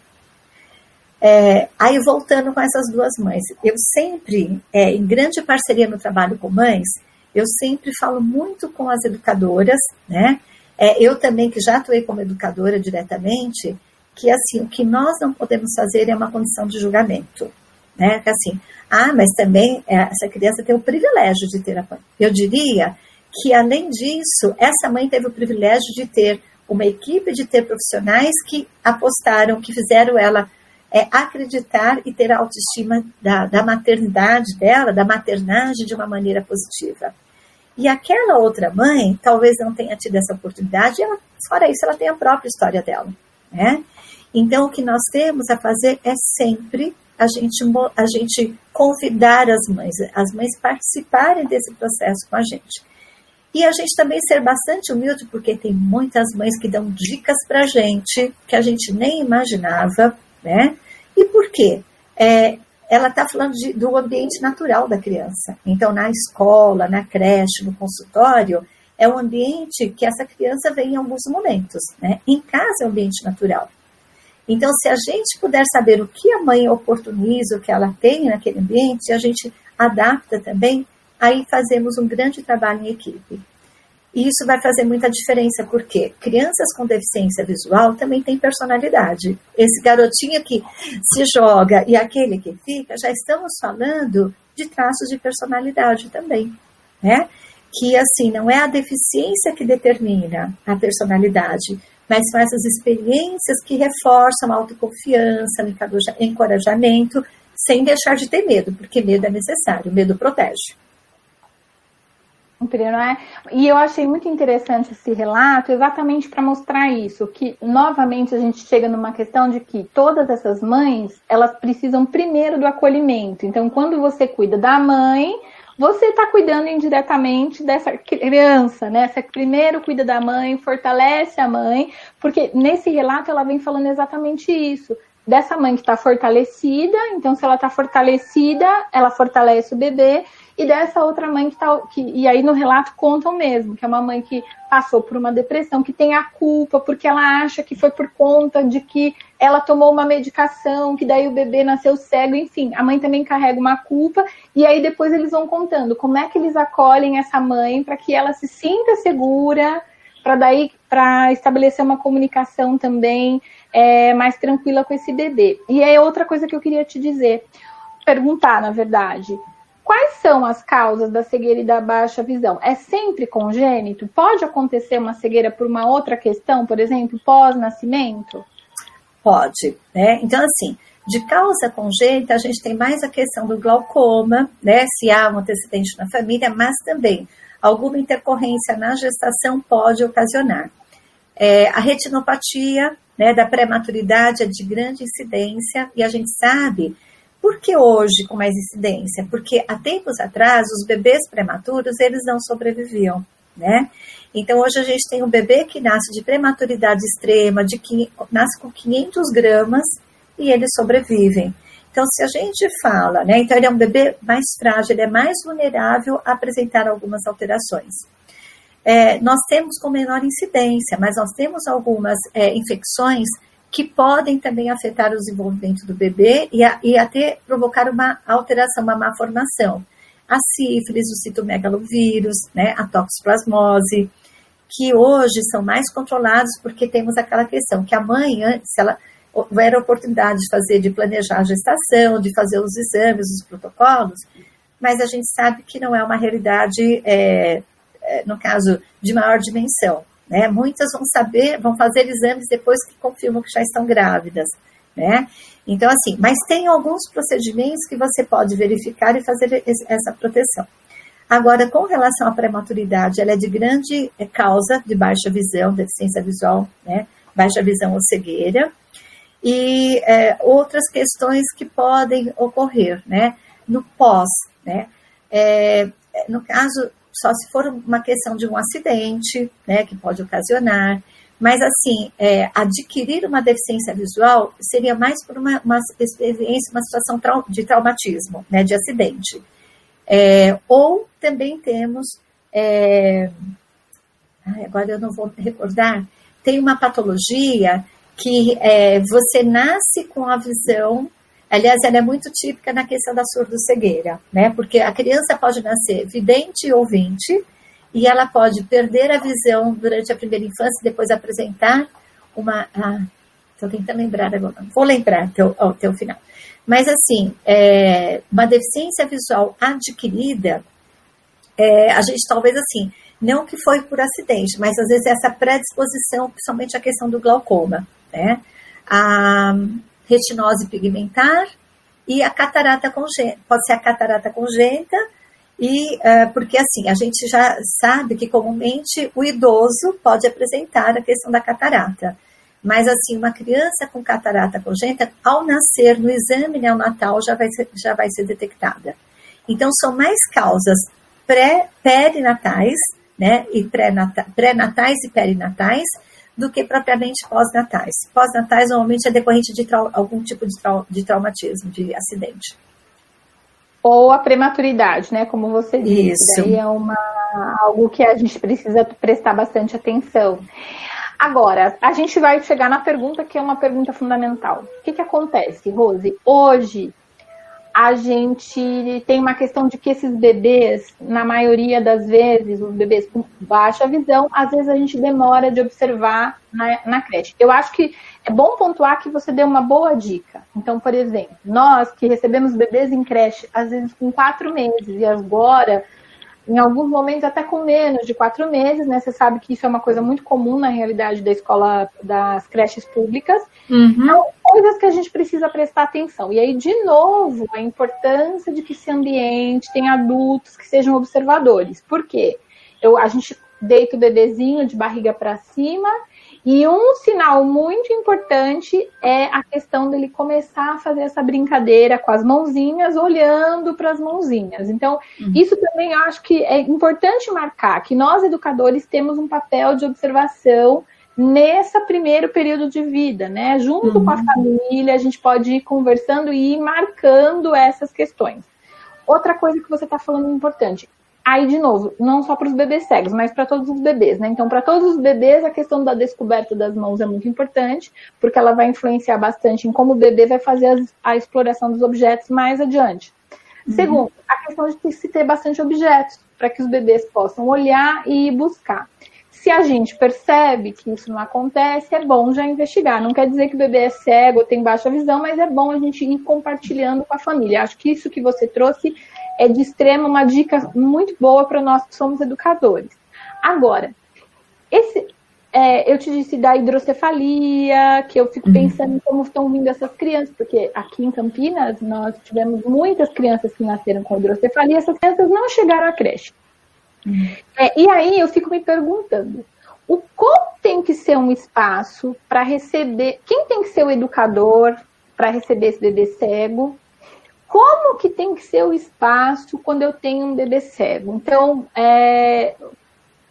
É, aí, voltando com essas duas mães, eu sempre, é, em grande parceria no trabalho com mães, eu sempre falo muito com as educadoras, né? É, eu também, que já atuei como educadora diretamente, que assim, o que nós não podemos fazer é uma condição de julgamento. Né? Que assim, ah, mas também é, essa criança tem o privilégio de ter a. Eu diria que, além disso, essa mãe teve o privilégio de ter uma equipe, de ter profissionais que apostaram, que fizeram ela é, acreditar e ter a autoestima da, da maternidade dela, da maternagem de uma maneira positiva. E aquela outra mãe talvez não tenha tido essa oportunidade, ela, fora isso, ela tem a própria história dela. Né? Então, o que nós temos a fazer é sempre a gente, a gente convidar as mães, as mães participarem desse processo com a gente. E a gente também ser bastante humilde, porque tem muitas mães que dão dicas para a gente que a gente nem imaginava, né? E por quê? É, ela está falando de, do ambiente natural da criança. Então, na escola, na creche, no consultório, é um ambiente que essa criança vem em alguns momentos. Né? Em casa é um ambiente natural. Então, se a gente puder saber o que a mãe oportuniza, o que ela tem naquele ambiente, a gente adapta também, aí fazemos um grande trabalho em equipe. E isso vai fazer muita diferença, porque crianças com deficiência visual também têm personalidade. Esse garotinho que se joga e aquele que fica, já estamos falando de traços de personalidade também, né? Que assim, não é a deficiência que determina a personalidade, mas são essas experiências que reforçam a autoconfiança, o encorajamento, sem deixar de ter medo, porque medo é necessário, medo protege. É? E eu achei muito interessante esse relato, exatamente para mostrar isso, que novamente a gente chega numa questão de que todas essas mães, elas precisam primeiro do acolhimento. Então, quando você cuida da mãe, você está cuidando indiretamente dessa criança, né? Você primeiro cuida da mãe, fortalece a mãe, porque nesse relato ela vem falando exatamente isso. Dessa mãe que está fortalecida, então se ela está fortalecida, ela fortalece o bebê, e dessa outra mãe que tá. Que, e aí no relato contam mesmo, que é uma mãe que passou por uma depressão, que tem a culpa, porque ela acha que foi por conta de que ela tomou uma medicação, que daí o bebê nasceu cego, enfim, a mãe também carrega uma culpa, e aí depois eles vão contando como é que eles acolhem essa mãe para que ela se sinta segura, para daí para estabelecer uma comunicação também é, mais tranquila com esse bebê. E é outra coisa que eu queria te dizer, perguntar, na verdade. Quais são as causas da cegueira e da baixa visão? É sempre congênito? Pode acontecer uma cegueira por uma outra questão, por exemplo, pós-nascimento? Pode, né? Então, assim, de causa congênita, a gente tem mais a questão do glaucoma, né? Se há um antecedente na família, mas também alguma intercorrência na gestação pode ocasionar. É, a retinopatia né, da prematuridade é de grande incidência e a gente sabe por que hoje com mais incidência? Porque há tempos atrás os bebês prematuros eles não sobreviviam, né? Então hoje a gente tem um bebê que nasce de prematuridade extrema, de nasce com 500 gramas e eles sobrevivem. Então, se a gente fala, né, então ele é um bebê mais frágil, ele é mais vulnerável a apresentar algumas alterações. É, nós temos com menor incidência, mas nós temos algumas é, infecções que podem também afetar o desenvolvimento do bebê e, a, e até provocar uma alteração, uma má formação. A sífilis, o citomegalovírus, né, a toxoplasmose, que hoje são mais controlados porque temos aquela questão que a mãe, antes, ela houver a oportunidade de fazer, de planejar a gestação, de fazer os exames, os protocolos, mas a gente sabe que não é uma realidade, é, é, no caso, de maior dimensão. Né? Muitas vão saber, vão fazer exames depois que confirmam que já estão grávidas. Né? Então, assim, mas tem alguns procedimentos que você pode verificar e fazer essa proteção. Agora, com relação à prematuridade, ela é de grande é, causa de baixa visão, deficiência visual, né? baixa visão ou cegueira, e é, outras questões que podem ocorrer, né? No pós, né? É, no caso, só se for uma questão de um acidente, né, que pode ocasionar, mas assim, é, adquirir uma deficiência visual seria mais por uma, uma experiência, uma situação de traumatismo, né, de acidente. É, ou também temos, é, agora eu não vou recordar, tem uma patologia que é, você nasce com a visão, aliás, ela é muito típica na questão da surdo-cegueira, né? Porque a criança pode nascer vidente e ouvinte, e ela pode perder a visão durante a primeira infância e depois apresentar uma. Estou ah, tentando lembrar agora, vou lembrar até o final. Mas, assim, é, uma deficiência visual adquirida, é, a gente talvez assim, não que foi por acidente, mas às vezes essa predisposição, principalmente a questão do glaucoma né? A retinose pigmentar e a catarata congênita. Pode ser a catarata congênita, e uh, porque assim, a gente já sabe que comumente o idoso pode apresentar a questão da catarata. Mas assim, uma criança com catarata congênita, ao nascer no exame neonatal, já vai ser, já vai ser detectada. Então, são mais causas pré-perinatais, né, e pré-natais e perinatais, do que propriamente pós-natais. Pós-natais normalmente é decorrente de algum tipo de, trau de traumatismo, de acidente. Ou a prematuridade, né? Como você disse. Isso. Daí é uma, algo que a gente precisa prestar bastante atenção. Agora, a gente vai chegar na pergunta que é uma pergunta fundamental. O que, que acontece, Rose? Hoje, a gente tem uma questão de que esses bebês, na maioria das vezes, os bebês com baixa visão, às vezes a gente demora de observar na, na, creche. Eu acho que é bom pontuar que você deu uma boa dica. Então, por exemplo, nós que recebemos bebês em creche, às vezes com quatro meses, e agora em alguns momentos até com menos de quatro meses, né? Você sabe que isso é uma coisa muito comum na realidade da escola, das creches públicas. Uhum. Então, coisas que a gente precisa prestar atenção. E aí, de novo, a importância de que esse ambiente tenha adultos que sejam observadores. Por quê? Eu, a gente deita o bebezinho de barriga para cima e um sinal muito importante é a questão dele começar a fazer essa brincadeira com as mãozinhas, olhando para as mãozinhas. Então, uhum. isso também eu acho que é importante marcar que nós, educadores, temos um papel de observação nesse primeiro período de vida, né? Junto uhum. com a uhum. família, a gente pode ir conversando e ir marcando essas questões. Outra coisa que você está falando importante, Aí, de novo, não só para os bebês cegos, mas para todos os bebês, né? Então, para todos os bebês, a questão da descoberta das mãos é muito importante, porque ela vai influenciar bastante em como o bebê vai fazer a, exploração dos objetos mais adiante. Uhum. Segundo, a questão de se ter bastante objetos, para que os bebês possam olhar e buscar. Se a gente percebe que isso não acontece, é bom já investigar. Não quer dizer que o bebê é cego ou tem baixa visão, mas é bom a gente ir compartilhando com a família. Acho que isso que você trouxe é de extremo uma dica muito boa para nós que somos educadores. Agora, esse, é, eu te disse da hidrocefalia, que eu fico uhum. pensando em como estão vindo essas crianças, porque aqui em Campinas nós tivemos muitas crianças que nasceram com hidrocefalia, essas crianças não chegaram à creche. Uhum. É, e aí eu fico me perguntando, o qual tem que ser um espaço para receber, quem tem que ser o educador para receber esse bebê cego? Como que tem que ser o espaço quando eu tenho um bebê cego. Então, é,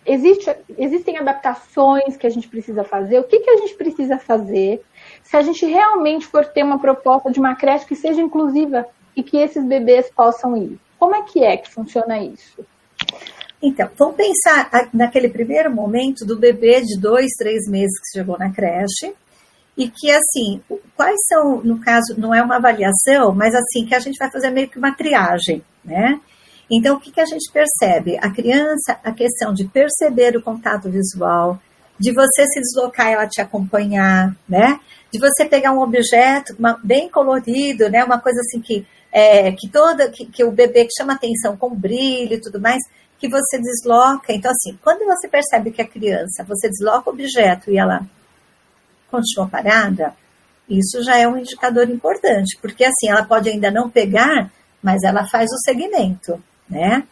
existe, existem adaptações que a gente precisa fazer. O que, que a gente precisa fazer se a gente realmente for ter uma proposta de uma creche que seja inclusiva e que esses bebês possam ir? Como é que é que funciona isso? Então, vamos pensar naquele primeiro momento do bebê de dois, três meses que chegou na creche e que, assim, quais são, no caso, não é uma avaliação, mas assim, que a gente vai fazer meio que uma triagem, né? Então, o que, que a gente percebe? A criança, a questão de perceber o contato visual, de você se deslocar e ela te acompanhar, né? De você pegar um objeto uma, bem colorido, né? Uma coisa assim que, é, que toda, que, que o bebê que chama atenção com brilho e tudo mais, que você desloca. Então, assim, quando você percebe que a criança, você desloca o objeto e ela continua parada, isso já é um indicador importante, porque assim, ela pode ainda não pegar, mas ela faz o segmento, né?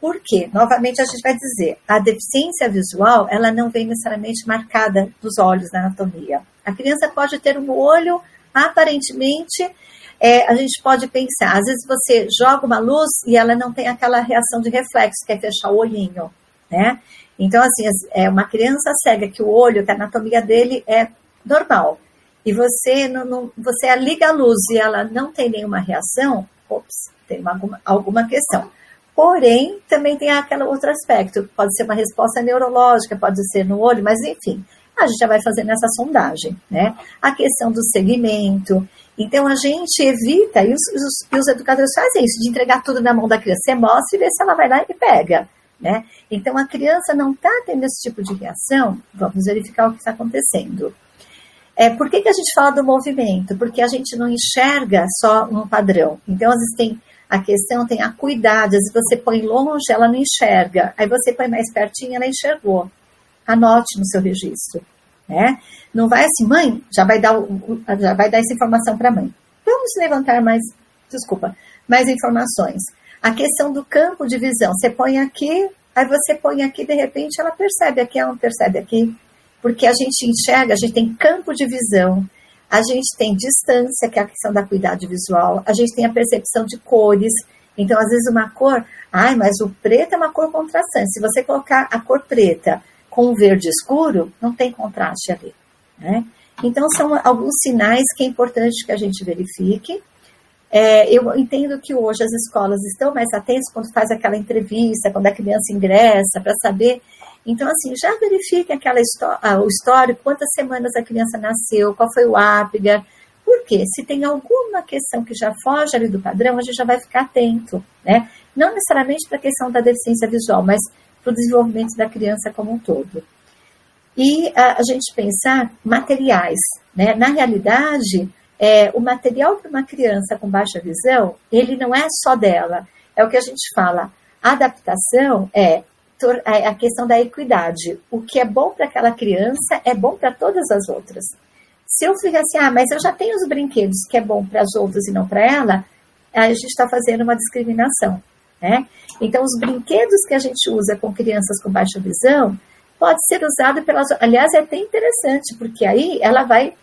Por quê? Novamente a gente vai dizer, a deficiência visual, ela não vem necessariamente marcada dos olhos na anatomia. A criança pode ter um olho, aparentemente, é, a gente pode pensar, às vezes você joga uma luz e ela não tem aquela reação de reflexo, que é fechar o olhinho, né? Então, assim, é uma criança cega que o olho, que a anatomia dele é normal, e você não, não, você liga a luz e ela não tem nenhuma reação, ops, tem uma, alguma, alguma questão. Porém, também tem aquele outro aspecto, pode ser uma resposta neurológica, pode ser no olho, mas enfim, a gente já vai fazendo essa sondagem, né? A questão do segmento. Então, a gente evita, e os, os, e os educadores fazem isso, de entregar tudo na mão da criança. Você mostra e vê se ela vai lá e pega, né? Então, a criança não está tendo esse tipo de reação, vamos verificar o que está acontecendo. É, por que, que a gente fala do movimento? Porque a gente não enxerga só um padrão. Então, às vezes tem a questão tem a cuidado, às vezes você põe longe, ela não enxerga. Aí você põe mais pertinho, ela enxergou. Anote no seu registro, né? Não vai assim, mãe, já vai dar, já vai dar essa informação para a mãe. Vamos levantar mais, desculpa, mais informações. A questão do campo de visão, você põe aqui, aí você põe aqui, de repente ela percebe aqui, ela não percebe aqui, porque a gente enxerga, a gente tem campo de visão, a gente tem distância, que é a questão da cuidado visual, a gente tem a percepção de cores. Então, às vezes, uma cor, ai, mas o preto é uma cor contrastante. Se você colocar a cor preta com o verde escuro, não tem contraste ali. Né? Então, são alguns sinais que é importante que a gente verifique. É, eu entendo que hoje as escolas estão mais atentas quando faz aquela entrevista, quando a criança ingressa, para saber então, assim, já verifique aquela ah, o histórico, quantas semanas a criança nasceu, qual foi o Apgar. Por quê? Se tem alguma questão que já foge ali do padrão, a gente já vai ficar atento, né? Não necessariamente para a questão da deficiência visual, mas para o desenvolvimento da criança como um todo. E a, a gente pensar materiais, né? Na realidade, é, o material para uma criança com baixa visão, ele não é só dela. É o que a gente fala. A adaptação é a questão da equidade. O que é bom para aquela criança é bom para todas as outras. Se eu fizer assim, ah, mas eu já tenho os brinquedos que é bom para as outras e não para ela, a gente está fazendo uma discriminação, né? Então, os brinquedos que a gente usa com crianças com baixa visão pode ser usado pelas. Aliás, é até interessante, porque aí ela vai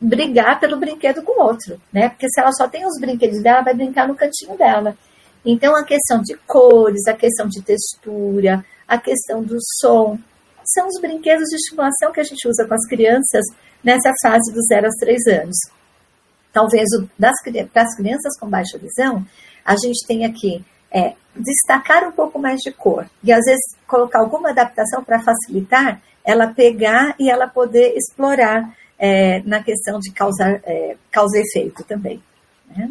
brigar pelo brinquedo com o outro, né? Porque se ela só tem os brinquedos dela, vai brincar no cantinho dela. Então, a questão de cores, a questão de textura, a questão do som, são os brinquedos de estimulação que a gente usa com as crianças nessa fase dos 0 aos 3 anos. Talvez das, para as crianças com baixa visão, a gente tenha que é, destacar um pouco mais de cor e às vezes colocar alguma adaptação para facilitar ela pegar e ela poder explorar é, na questão de causar é, causa efeito também. Né?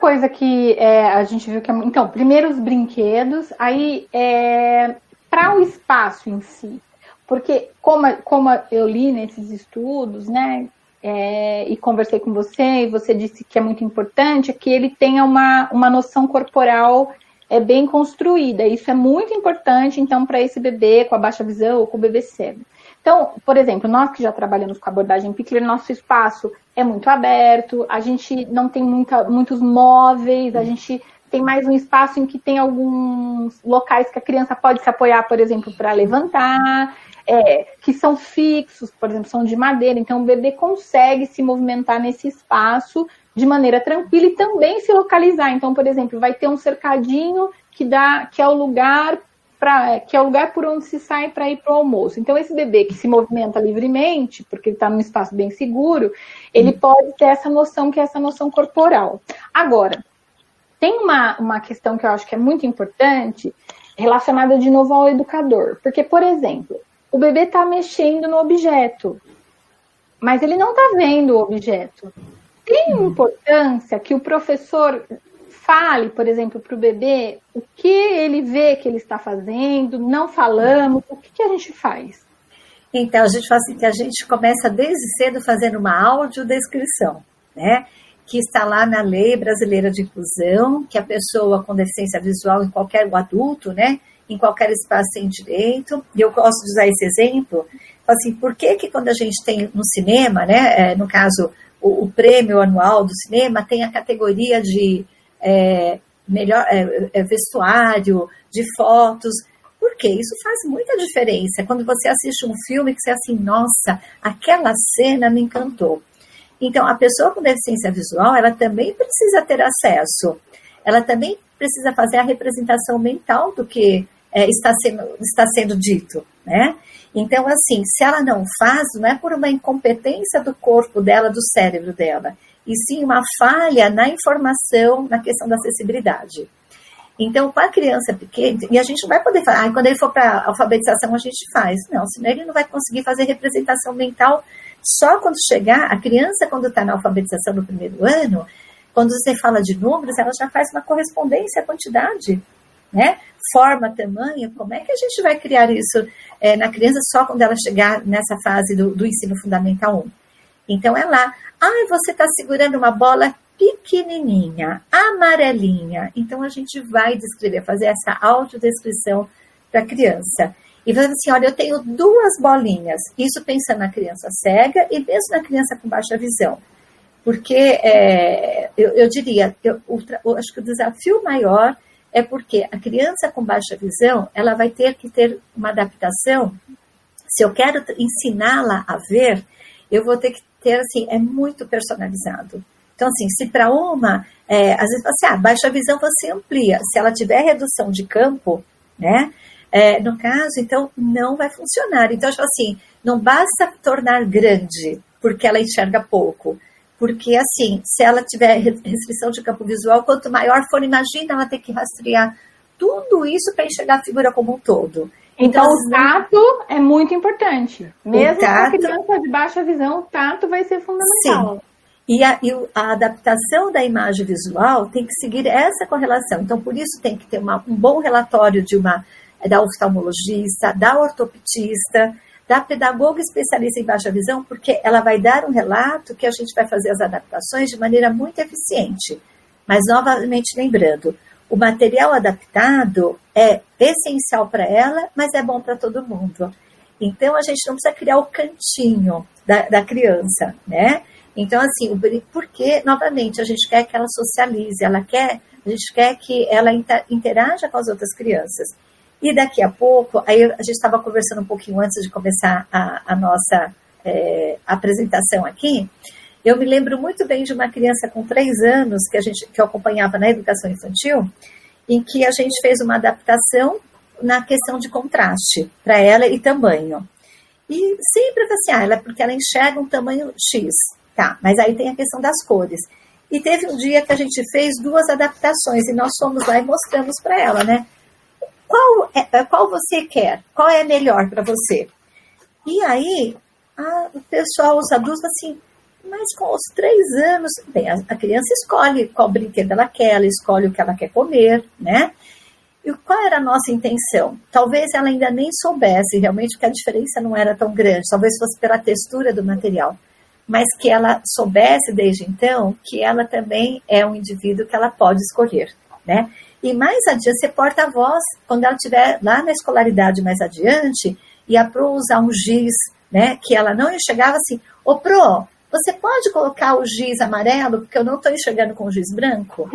Coisa que é, a gente viu que é, então primeiro os brinquedos aí é, para o espaço em si. Porque como, como eu li nesses estudos né é, e conversei com você e você disse que é muito importante que ele tenha uma, uma noção corporal é bem construída. Isso é muito importante então para esse bebê com a baixa visão ou com o bebê cego então, por exemplo, nós que já trabalhamos com abordagem Pickler, nosso espaço é muito aberto, a gente não tem muita, muitos móveis, a gente tem mais um espaço em que tem alguns locais que a criança pode se apoiar, por exemplo, para levantar, é, que são fixos, por exemplo, são de madeira, então o bebê consegue se movimentar nesse espaço de maneira tranquila e também se localizar. Então, por exemplo, vai ter um cercadinho que dá, que é o lugar pra, que é o lugar por onde se sai para ir para o almoço. Então, esse bebê que se movimenta livremente, porque ele está num espaço bem seguro, ele pode ter essa noção que é essa noção corporal. Agora, tem uma, uma questão que eu acho que é muito importante, relacionada de novo ao educador. Porque, por exemplo, o bebê está mexendo no objeto, mas ele não está vendo o objeto. Tem importância que o professor fale, por exemplo, para o bebê o que ele vê que ele está fazendo, não falamos, o que, que a gente faz? Então, a gente faz assim, que a gente começa desde cedo fazendo uma audiodescrição, né? Que está lá na lei brasileira de inclusão, que a pessoa com deficiência visual, em qualquer o adulto, né? Em qualquer espaço tem direito. E eu gosto de usar esse exemplo. Assim, por que que quando a gente tem no cinema, né? É, no caso, o, o, prêmio anual do cinema tem a categoria de é, melhor é, é, vestuário, de fotos, porque isso faz muita diferença. Quando você assiste um filme que você é assim, nossa, aquela cena me encantou. Então, a pessoa com deficiência visual, ela também precisa ter acesso. Ela também precisa fazer a representação mental do que é, está, sendo, está sendo dito, né? Então, assim, se ela não faz, não é por uma incompetência do corpo dela, do cérebro dela, e sim uma falha na informação, na questão da acessibilidade. Então, com a criança pequena, e a gente não vai poder falar, ah, quando ele for para alfabetização a gente faz. Não, senão ele não vai conseguir fazer representação mental só quando chegar. A criança, quando está na alfabetização no primeiro ano, quando você fala de números, ela já faz uma correspondência à quantidade, né? Forma, tamanho, como é que a gente vai criar isso é, na criança só quando ela chegar nessa fase do, do ensino fundamental 1? Então é lá. Ah, você está segurando uma bola pequenininha, amarelinha. Então a gente vai descrever, fazer essa autodescrição para a criança. E vai assim, olha, eu tenho duas bolinhas. Isso pensando na criança cega e mesmo na criança com baixa visão. Porque é, eu, eu, diria, eu, eu acho que o desafio maior é porque a criança com baixa visão, ela vai ter que ter uma adaptação. Se eu quero ensiná-la a ver, eu vou ter que ter, assim, é muito personalizado. Então, assim, se para uma, é, às vezes, assim, ah, baixa visão você amplia. Se ela tiver redução de campo, né? É, no caso, então, não vai funcionar. Então, assim, não basta tornar grande porque ela enxerga pouco. Porque, assim, se ela tiver restrição de campo visual, quanto maior for, imagina ela ter que rastrear tudo isso para enxergar a figura como um todo. Então, então o tato é muito importante. Mesmo para a criança de baixa visão, o tato vai ser fundamental. Sim. E a, e a, adaptação da imagem visual tem que seguir essa correlação. Então, por isso tem que ter uma, um bom relatório de uma da oftalmologista, da ortoptista, da pedagoga especialista em baixa visão, porque ela vai dar um relato que a gente vai fazer as adaptações de maneira muito eficiente. Mas, novamente, lembrando, o material adaptado é essencial para ela, mas é bom para todo mundo. Então a gente não precisa criar o cantinho da, da criança, né? Então, assim, porque, novamente, a gente quer que ela socialize, ela quer, a gente quer que ela interaja com as outras crianças. E daqui a pouco, aí a gente estava conversando um pouquinho antes de começar a, a nossa é, apresentação aqui, eu me lembro muito bem de uma criança com três anos que a gente que eu acompanhava na educação infantil, em que a gente fez uma adaptação na questão de contraste para ela e tamanho. E sempre assim, ah, ela, porque ela enxerga um tamanho X, tá? Mas aí tem a questão das cores. E teve um dia que a gente fez duas adaptações e nós fomos lá e mostramos para ela, né? Qual, é, qual você quer? Qual é melhor para você? E aí, a, o pessoal, os adultos, assim, mas com os três anos, bem, a, a, criança escolhe qual brinquedo ela quer, ela escolhe o que ela quer comer, né? E qual era a nossa intenção? Talvez ela ainda nem soubesse realmente que a diferença não era tão grande, talvez fosse pela textura do material, mas que ela soubesse desde então que ela também é um indivíduo que ela pode escolher, né? E mais adiante, ser porta-voz, quando ela estiver lá na escolaridade mais adiante, e a Pro usar um giz, né, que ela não enxergava assim, ô Pro, você pode colocar o giz amarelo, porque eu não estou enxergando com o giz branco?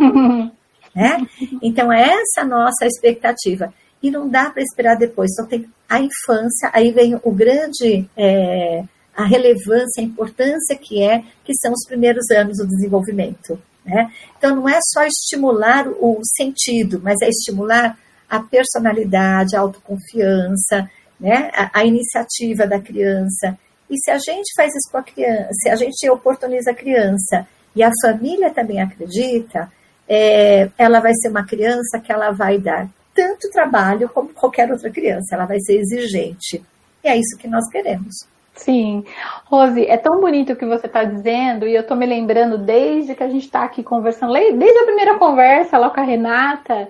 né? Então, é essa a nossa expectativa. E não dá para esperar depois. Então, tem a infância, aí vem o grande. É, a relevância, a importância que é, que são os primeiros anos do desenvolvimento. Né? Então, não é só estimular o sentido, mas é estimular a personalidade, a autoconfiança, né? a, a iniciativa da criança. E se a gente faz isso com a criança, se a gente oportuniza a criança e a família também acredita, é, ela vai ser uma criança que ela vai dar tanto trabalho como qualquer outra criança, ela vai ser exigente. E é isso que nós queremos. Sim. Rose, é tão bonito o que você está dizendo, e eu estou me lembrando desde que a gente está aqui conversando, desde a primeira conversa lá com a Renata,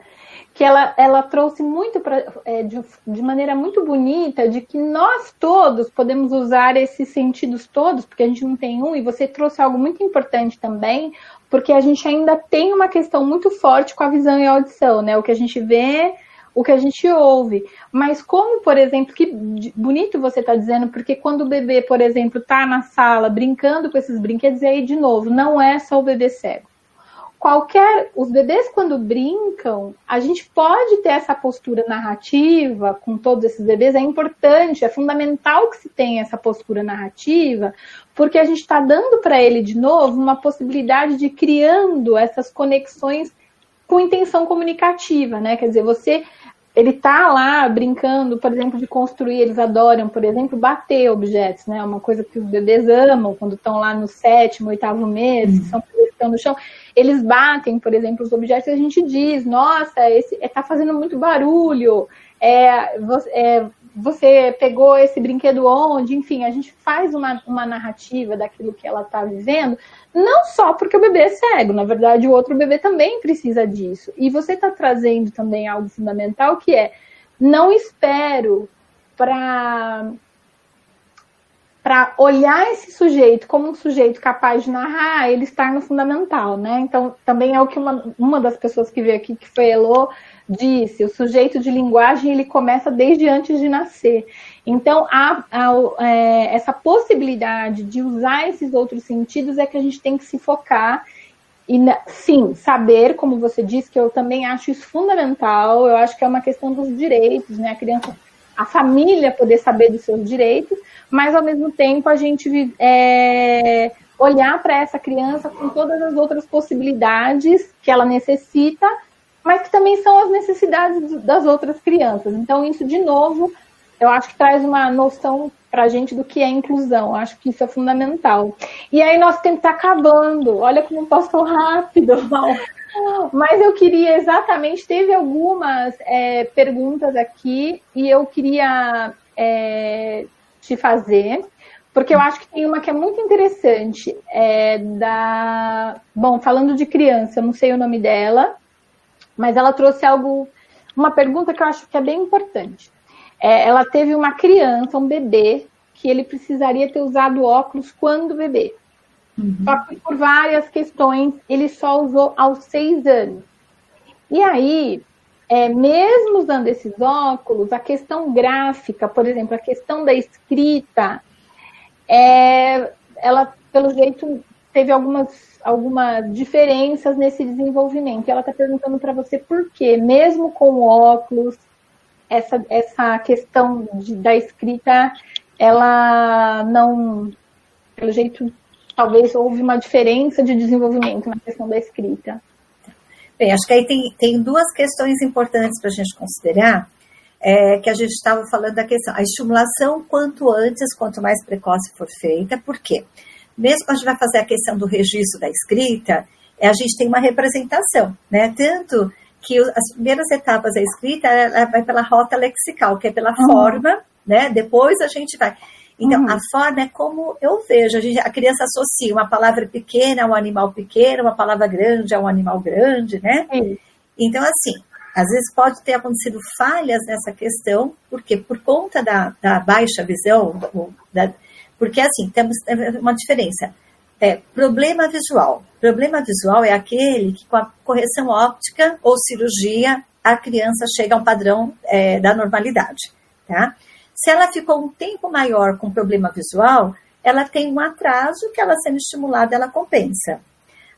que ela, ela trouxe muito pra, é, de, de maneira muito bonita de que nós todos podemos usar esses sentidos todos, porque a gente não tem um, e você trouxe algo muito importante também, porque a gente ainda tem uma questão muito forte com a visão e a audição, né? O que a gente vê, o que a gente ouve. Mas como, por exemplo, que bonito você está dizendo, porque quando o bebê, por exemplo, está na sala brincando com esses brinquedos, e aí, de novo, não é só o bebê cego qualquer. Os bebês, quando brincam, a gente pode ter essa postura narrativa com todos esses bebês, é importante, é fundamental que se tenha essa postura narrativa, porque a gente está dando para ele, de novo, uma possibilidade de criando essas conexões com intenção comunicativa, né? Quer dizer, você ele tá lá brincando, por exemplo, de construir, eles adoram, por exemplo, bater objetos, né? Uma coisa que os bebês amam quando estão lá no sétimo, oitavo mês, uhum. são estão no chão. Eles batem, por exemplo, os objetos e a gente diz, nossa, esse está fazendo muito barulho, é, você, é, você, pegou esse brinquedo onde? Enfim, a gente faz uma, uma narrativa daquilo que ela está vivendo, não só porque o bebê é cego, na verdade, o outro bebê também precisa disso. E você está trazendo também algo fundamental que é não espero para para olhar esse sujeito como um sujeito capaz de narrar, ele estar no fundamental, né? Então, também é o que uma, uma das pessoas que veio aqui, que foi Elo, disse, o sujeito de linguagem ele começa desde antes de nascer. Então, a, é, essa possibilidade de usar esses outros sentidos é que a gente tem que se focar e sim, saber, como você disse, que eu também acho isso fundamental, eu acho que é uma questão dos direitos, né? A criança, a família poder saber dos seus direitos, mas ao mesmo tempo a gente é, olhar para essa criança com todas as outras possibilidades que ela necessita mas que também são as necessidades das outras crianças. Então, isso, de novo, eu acho que traz uma noção para a gente do que é inclusão. Eu acho que isso é fundamental. E aí, nosso tempo está acabando. Olha como passou rápido. Mas eu queria exatamente, teve algumas é, perguntas aqui e eu queria é, te fazer, porque eu acho que tem uma que é muito interessante. É da. Bom, falando de criança, eu não sei o nome dela, mas ela trouxe algo, uma pergunta que eu acho que é bem importante. É, ela teve uma criança, um bebê, que ele precisaria ter usado óculos quando bebê. Uhum. Só que por várias questões ele só usou aos seis anos. E aí, é, mesmo usando esses óculos, a questão gráfica, por exemplo, a questão da escrita, é, ela, pelo jeito, teve algumas algumas diferenças nesse desenvolvimento. E ela está perguntando para você por quê, mesmo com óculos, essa, essa questão de, da escrita, ela não, pelo jeito, talvez houve uma diferença de desenvolvimento na questão da escrita. Bem, acho que aí tem, tem duas questões importantes para a gente considerar, é, que a gente estava falando da questão, a estimulação quanto antes, quanto mais precoce for feita, por quê? mesmo quando a gente vai fazer a questão do registro da escrita, a gente tem uma representação, né? Tanto que as primeiras etapas da escrita ela vai pela rota lexical, que é pela uhum. forma, né? Depois a gente vai. Então, uhum. a forma é como eu vejo. A, gente, a criança associa uma palavra pequena a um animal pequeno, uma palavra grande a um animal grande, né? Uhum. Então, assim, às vezes pode ter acontecido falhas nessa questão, porque por conta da, da baixa visão, da, porque, assim, temos uma diferença. É, problema visual. Problema visual é aquele que, com a correção óptica ou cirurgia, a criança chega a um padrão é, da normalidade. Tá? Se ela ficou um tempo maior com problema visual, ela tem um atraso que ela sendo estimulada, ela compensa.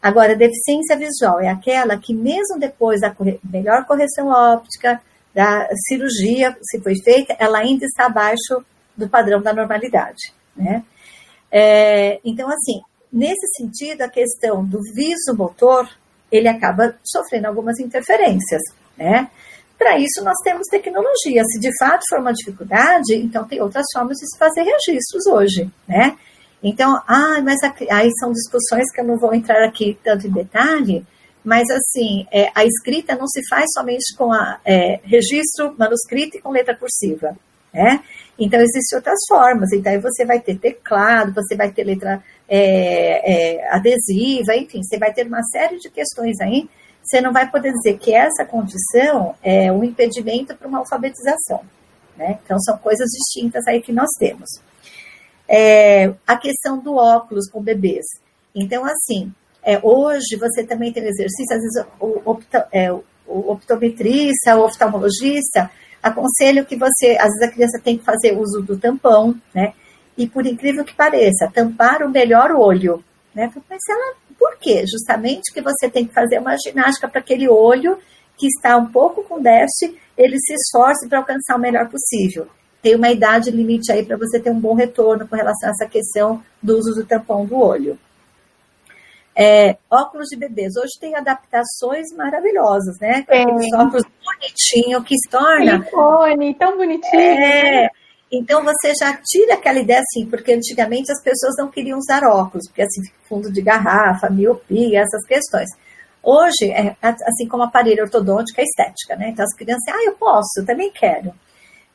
Agora, deficiência visual é aquela que, mesmo depois da melhor correção óptica, da cirurgia, se foi feita, ela ainda está abaixo do padrão da normalidade né? É, então, assim, nesse sentido, a questão do viso motor, ele acaba sofrendo algumas interferências, né? Para isso, nós temos tecnologia. Se de fato for uma dificuldade, então tem outras formas de se fazer registros hoje, né? Então, ah, mas aí são discussões que eu não vou entrar aqui tanto em detalhe, mas assim, é, a escrita não se faz somente com a é, registro manuscrito e com letra cursiva, né? Então, existem outras formas. Então, aí você vai ter teclado, você vai ter letra é, é, adesiva, enfim, você vai ter uma série de questões aí. Você não vai poder dizer que essa condição é um impedimento para uma alfabetização. Né? Então, são coisas distintas aí que nós temos. É, a questão do óculos com bebês. Então, assim, é, hoje você também tem exercício, às vezes o, opto, é, o optometrista, o oftalmologista, aconselho que você, às vezes a criança tem que fazer uso do tampão, né? E por incrível que pareça, tampar o melhor olho, né? Mas ela, por quê? Justamente que você tem que fazer uma ginástica para aquele olho que está um pouco com déficit, ele se esforce para alcançar o melhor possível. Tem uma idade limite aí para você ter um bom retorno com relação a essa questão do uso do tampão do olho. É, óculos de bebês. Hoje tem adaptações maravilhosas, né? Com aqueles óculos bonitinhos que se torna. Silicone, tão bonitinho. É, então você já tira aquela ideia assim, porque antigamente as pessoas não queriam usar óculos, porque assim, fundo de garrafa, miopia, essas questões. Hoje, é, assim como aparelho ortodôntico, é estética, né? Então as crianças, ah, eu posso, eu também quero.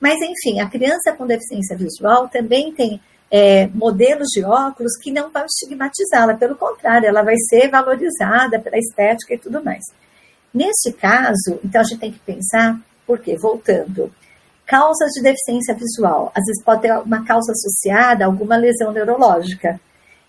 Mas enfim, a criança com deficiência visual também tem é, modelos de óculos que não vão estigmatizá-la, pelo contrário, ela vai ser valorizada pela estética e tudo mais. Nesse caso, então a gente tem que pensar, por quê? Voltando, causas de deficiência visual. Às vezes pode ter uma causa associada a alguma lesão neurológica.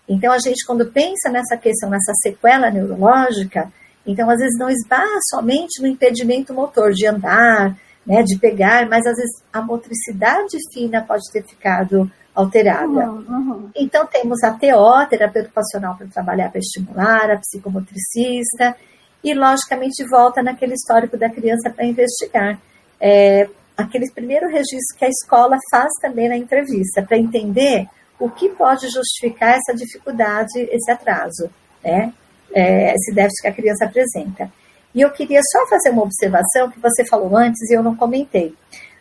Então a gente, quando pensa nessa questão, nessa sequela neurológica, então às vezes não esbarra somente no impedimento motor de andar, né, de pegar, mas às vezes a motricidade fina pode ter ficado alterada. Uhum, uhum. Então, temos a TO, terapia ocupacional para trabalhar, para estimular, a psicomotricista, e, logicamente, volta naquele histórico da criança para investigar. É, aquele primeiro registro que a escola faz também na entrevista, para entender o que pode justificar essa dificuldade, esse atraso, né? É, esse déficit que a criança apresenta. E eu queria só fazer uma observação que você falou antes e eu não comentei,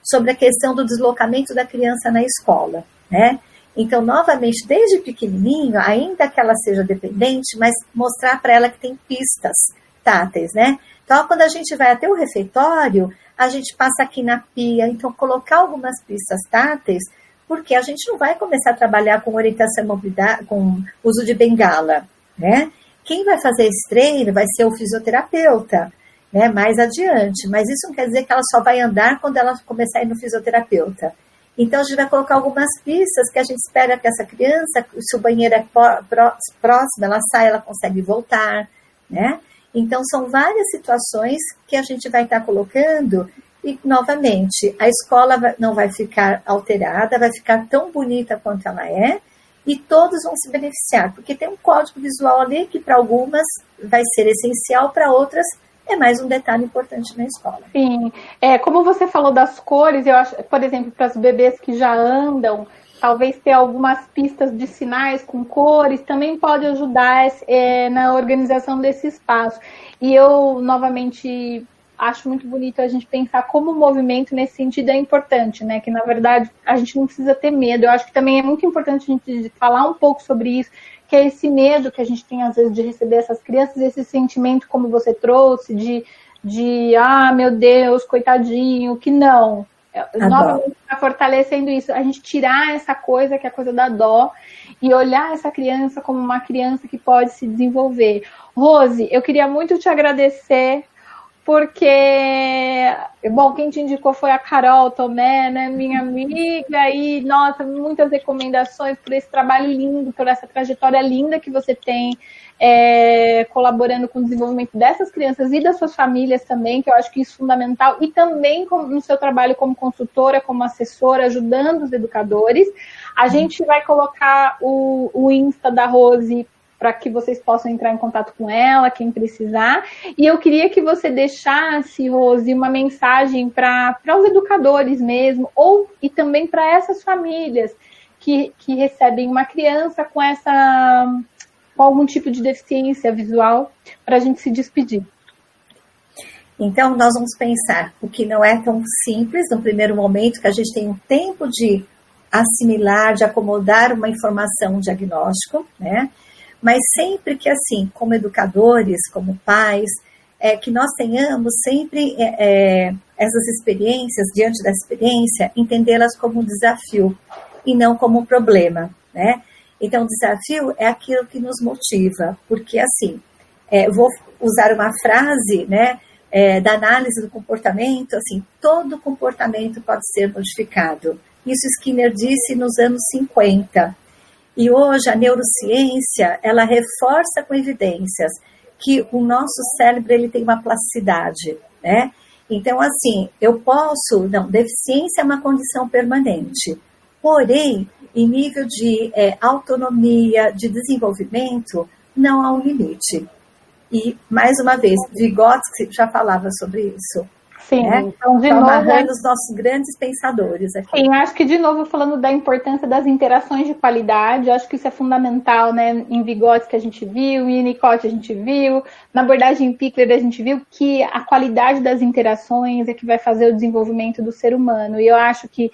sobre a questão do deslocamento da criança na escola né? Então, novamente, desde pequenininho, ainda que ela seja dependente, mas mostrar para ela que tem pistas táteis, né? Então, quando a gente vai até o refeitório, a gente passa aqui na pia, então colocar algumas pistas táteis, porque a gente não vai começar a trabalhar com orientação mobilidade, com uso de bengala, né? Quem vai fazer esse treino vai ser o fisioterapeuta, né? Mais adiante, mas isso não quer dizer que ela só vai andar quando ela começar a ir no fisioterapeuta. Então, a gente vai colocar algumas pistas que a gente espera que essa criança, se o banheiro é próximo, ela sai, ela consegue voltar, né? Então, são várias situações que a gente vai estar colocando e, novamente, a escola não vai ficar alterada, vai ficar tão bonita quanto ela é e todos vão se beneficiar, porque tem um código visual ali que para algumas vai ser essencial, para outras é mais um detalhe importante na escola. Sim, é, como você falou das cores, eu acho, por exemplo, para os bebês que já andam, talvez ter algumas pistas de sinais com cores também pode ajudar é, na organização desse espaço. E eu, novamente, acho muito bonito a gente pensar como o movimento nesse sentido é importante, né? Que na verdade a gente não precisa ter medo. Eu acho que também é muito importante a gente falar um pouco sobre isso, que é esse medo que a gente tem às vezes de receber essas crianças, esse sentimento como você trouxe de de ah, meu Deus, coitadinho, que não. Novamente está fortalecendo isso, a gente tirar essa coisa que é a coisa da dó e olhar essa criança como uma criança que pode se desenvolver. Rose, eu queria muito te agradecer porque, bom, quem te indicou foi a Carol Tomé, né, minha amiga, e, nossa, muitas recomendações por esse trabalho lindo, por essa trajetória linda que você tem, é, colaborando com o desenvolvimento dessas crianças e das suas famílias também, que eu acho que isso é fundamental, e também no seu trabalho como consultora, como assessora, ajudando os educadores. A gente vai colocar o, o Insta da Rose para que vocês possam entrar em contato com ela, quem precisar. E eu queria que você deixasse, Rose, uma mensagem para os educadores mesmo, ou e também para essas famílias que, que recebem uma criança com essa com algum tipo de deficiência visual, para a gente se despedir. Então, nós vamos pensar o que não é tão simples no primeiro momento, que a gente tem um tempo de assimilar, de acomodar uma informação, um diagnóstico, né? Mas sempre que, assim, como educadores, como pais, é, que nós tenhamos sempre é, é, essas experiências, diante da experiência, entendê-las como um desafio e não como um problema, né? Então, o desafio é aquilo que nos motiva, porque, assim, é, vou usar uma frase, né, é, da análise do comportamento, assim, todo comportamento pode ser modificado. Isso Skinner disse nos anos 50. E hoje a neurociência, ela reforça com evidências que o nosso cérebro ele tem uma plasticidade, né? Então, assim, eu posso, não, deficiência é uma condição permanente, porém, em nível de é, autonomia, de desenvolvimento, não há um limite. E, mais uma vez, Vygotsky já falava sobre isso. Sim, né? então de Só novo. amarrando os nossos grandes pensadores aqui. Sim, acho que de novo falando da importância das interações de qualidade, acho que isso é fundamental, né? Em Vygotsky a gente viu, em Winnicott a gente viu, na abordagem Pickler a gente viu que a qualidade das interações é que vai fazer o desenvolvimento do ser humano. E eu acho que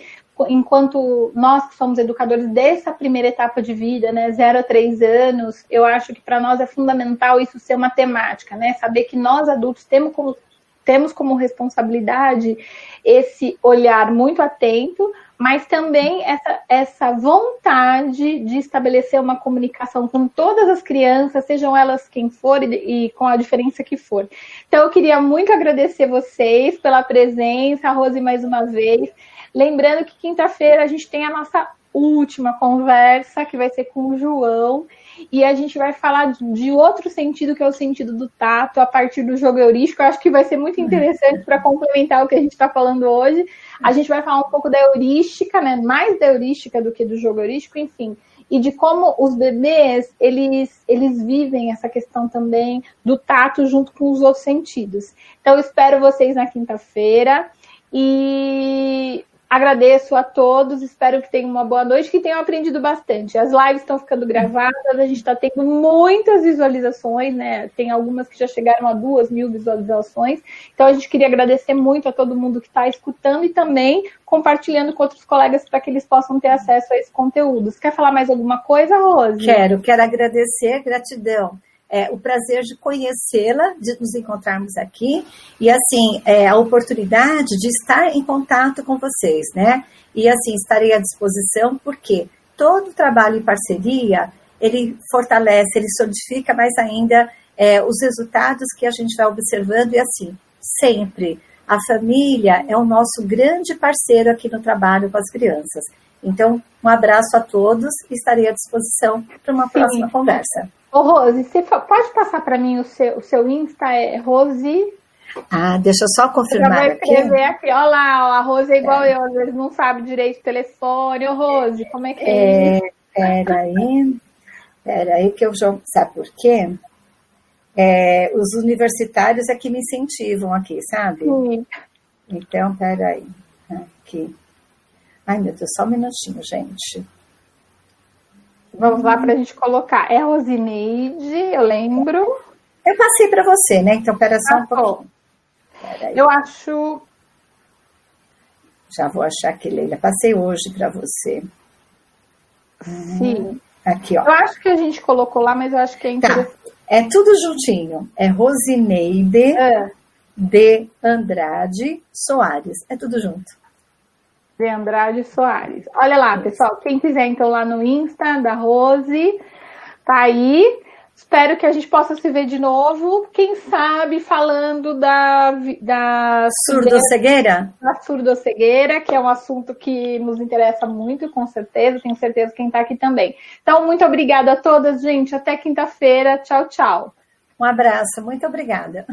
enquanto nós que somos educadores dessa primeira etapa de vida, né, 0 a 3 anos, eu acho que para nós é fundamental isso ser uma temática, né? Saber que nós adultos temos como, temos como responsabilidade esse olhar muito atento, mas também essa, essa vontade de estabelecer uma comunicação com todas as crianças, sejam elas quem for e, e com a diferença que for. Então, eu queria muito agradecer vocês pela presença, Rose, mais uma vez. Lembrando que quinta-feira a gente tem a nossa última conversa, que vai ser com o João, e a gente vai falar de outro sentido, que é o sentido do tato, a partir do jogo heurístico. Eu acho que vai ser muito interessante para complementar o que a gente está falando hoje. A gente vai falar um pouco da heurística, né? Mais da heurística do que do jogo heurístico, enfim. E de como os bebês, eles, eles vivem essa questão também do tato junto com os outros sentidos. Então, espero vocês na quinta-feira. E Agradeço a todos, espero que tenham uma boa noite, que tenham aprendido bastante. As lives estão ficando gravadas, a gente está tendo muitas visualizações, né? Tem algumas que já chegaram a duas mil visualizações. Então a gente queria agradecer muito a todo mundo que está escutando e também compartilhando com outros colegas para que eles possam ter acesso a esse conteúdo. Você quer falar mais alguma coisa, Rose? Quero, quero agradecer, gratidão é, o prazer de conhecê-la, de nos encontrarmos aqui e assim é, a oportunidade de estar em contato com vocês, né? E assim estarei à disposição porque todo trabalho em parceria ele fortalece, ele solidifica mais ainda é, os resultados que a gente vai observando e assim sempre a família é o nosso grande parceiro aqui no trabalho com as crianças. Então, um abraço a todos e estarei à disposição para uma Sim. próxima conversa. Ô, Rose, você pode passar para mim o seu, o seu Insta? É Rose. Ah, deixa eu só confirmar eu vou escrever aqui. aqui. Olha lá, ó, a Rose é igual é. eu, às vezes não sabe direito o telefone. Ô, Rose, como é que é? é peraí, peraí, que eu já. Sabe por quê? É, os universitários é que me incentivam aqui, sabe? Sim. Então, peraí. Aqui. Ai, meu Deus, só um minutinho, gente. Vamos lá para a gente colocar. É Rosineide, eu lembro. Eu passei para você, né? Então, pera só um ah, pouquinho. Eu acho. Já vou achar que Leila. Passei hoje para você. Sim. Hum, aqui, ó. Eu acho que a gente colocou lá, mas eu acho que é tá. interessante. Tá. É tudo juntinho. É Rosineide é. de Andrade Soares. É tudo junto de Andrade Soares. Olha lá, pessoal, quem quiser então lá no Insta da Rose, tá aí. Espero que a gente possa se ver de novo, quem sabe falando da, da surdocegueira? Da surdocegueira, que é um assunto que nos interessa muito, com certeza, tenho certeza que quem está aqui também. Então, muito obrigada a todas, gente. Até quinta-feira. Tchau, tchau. Um abraço, muito obrigada.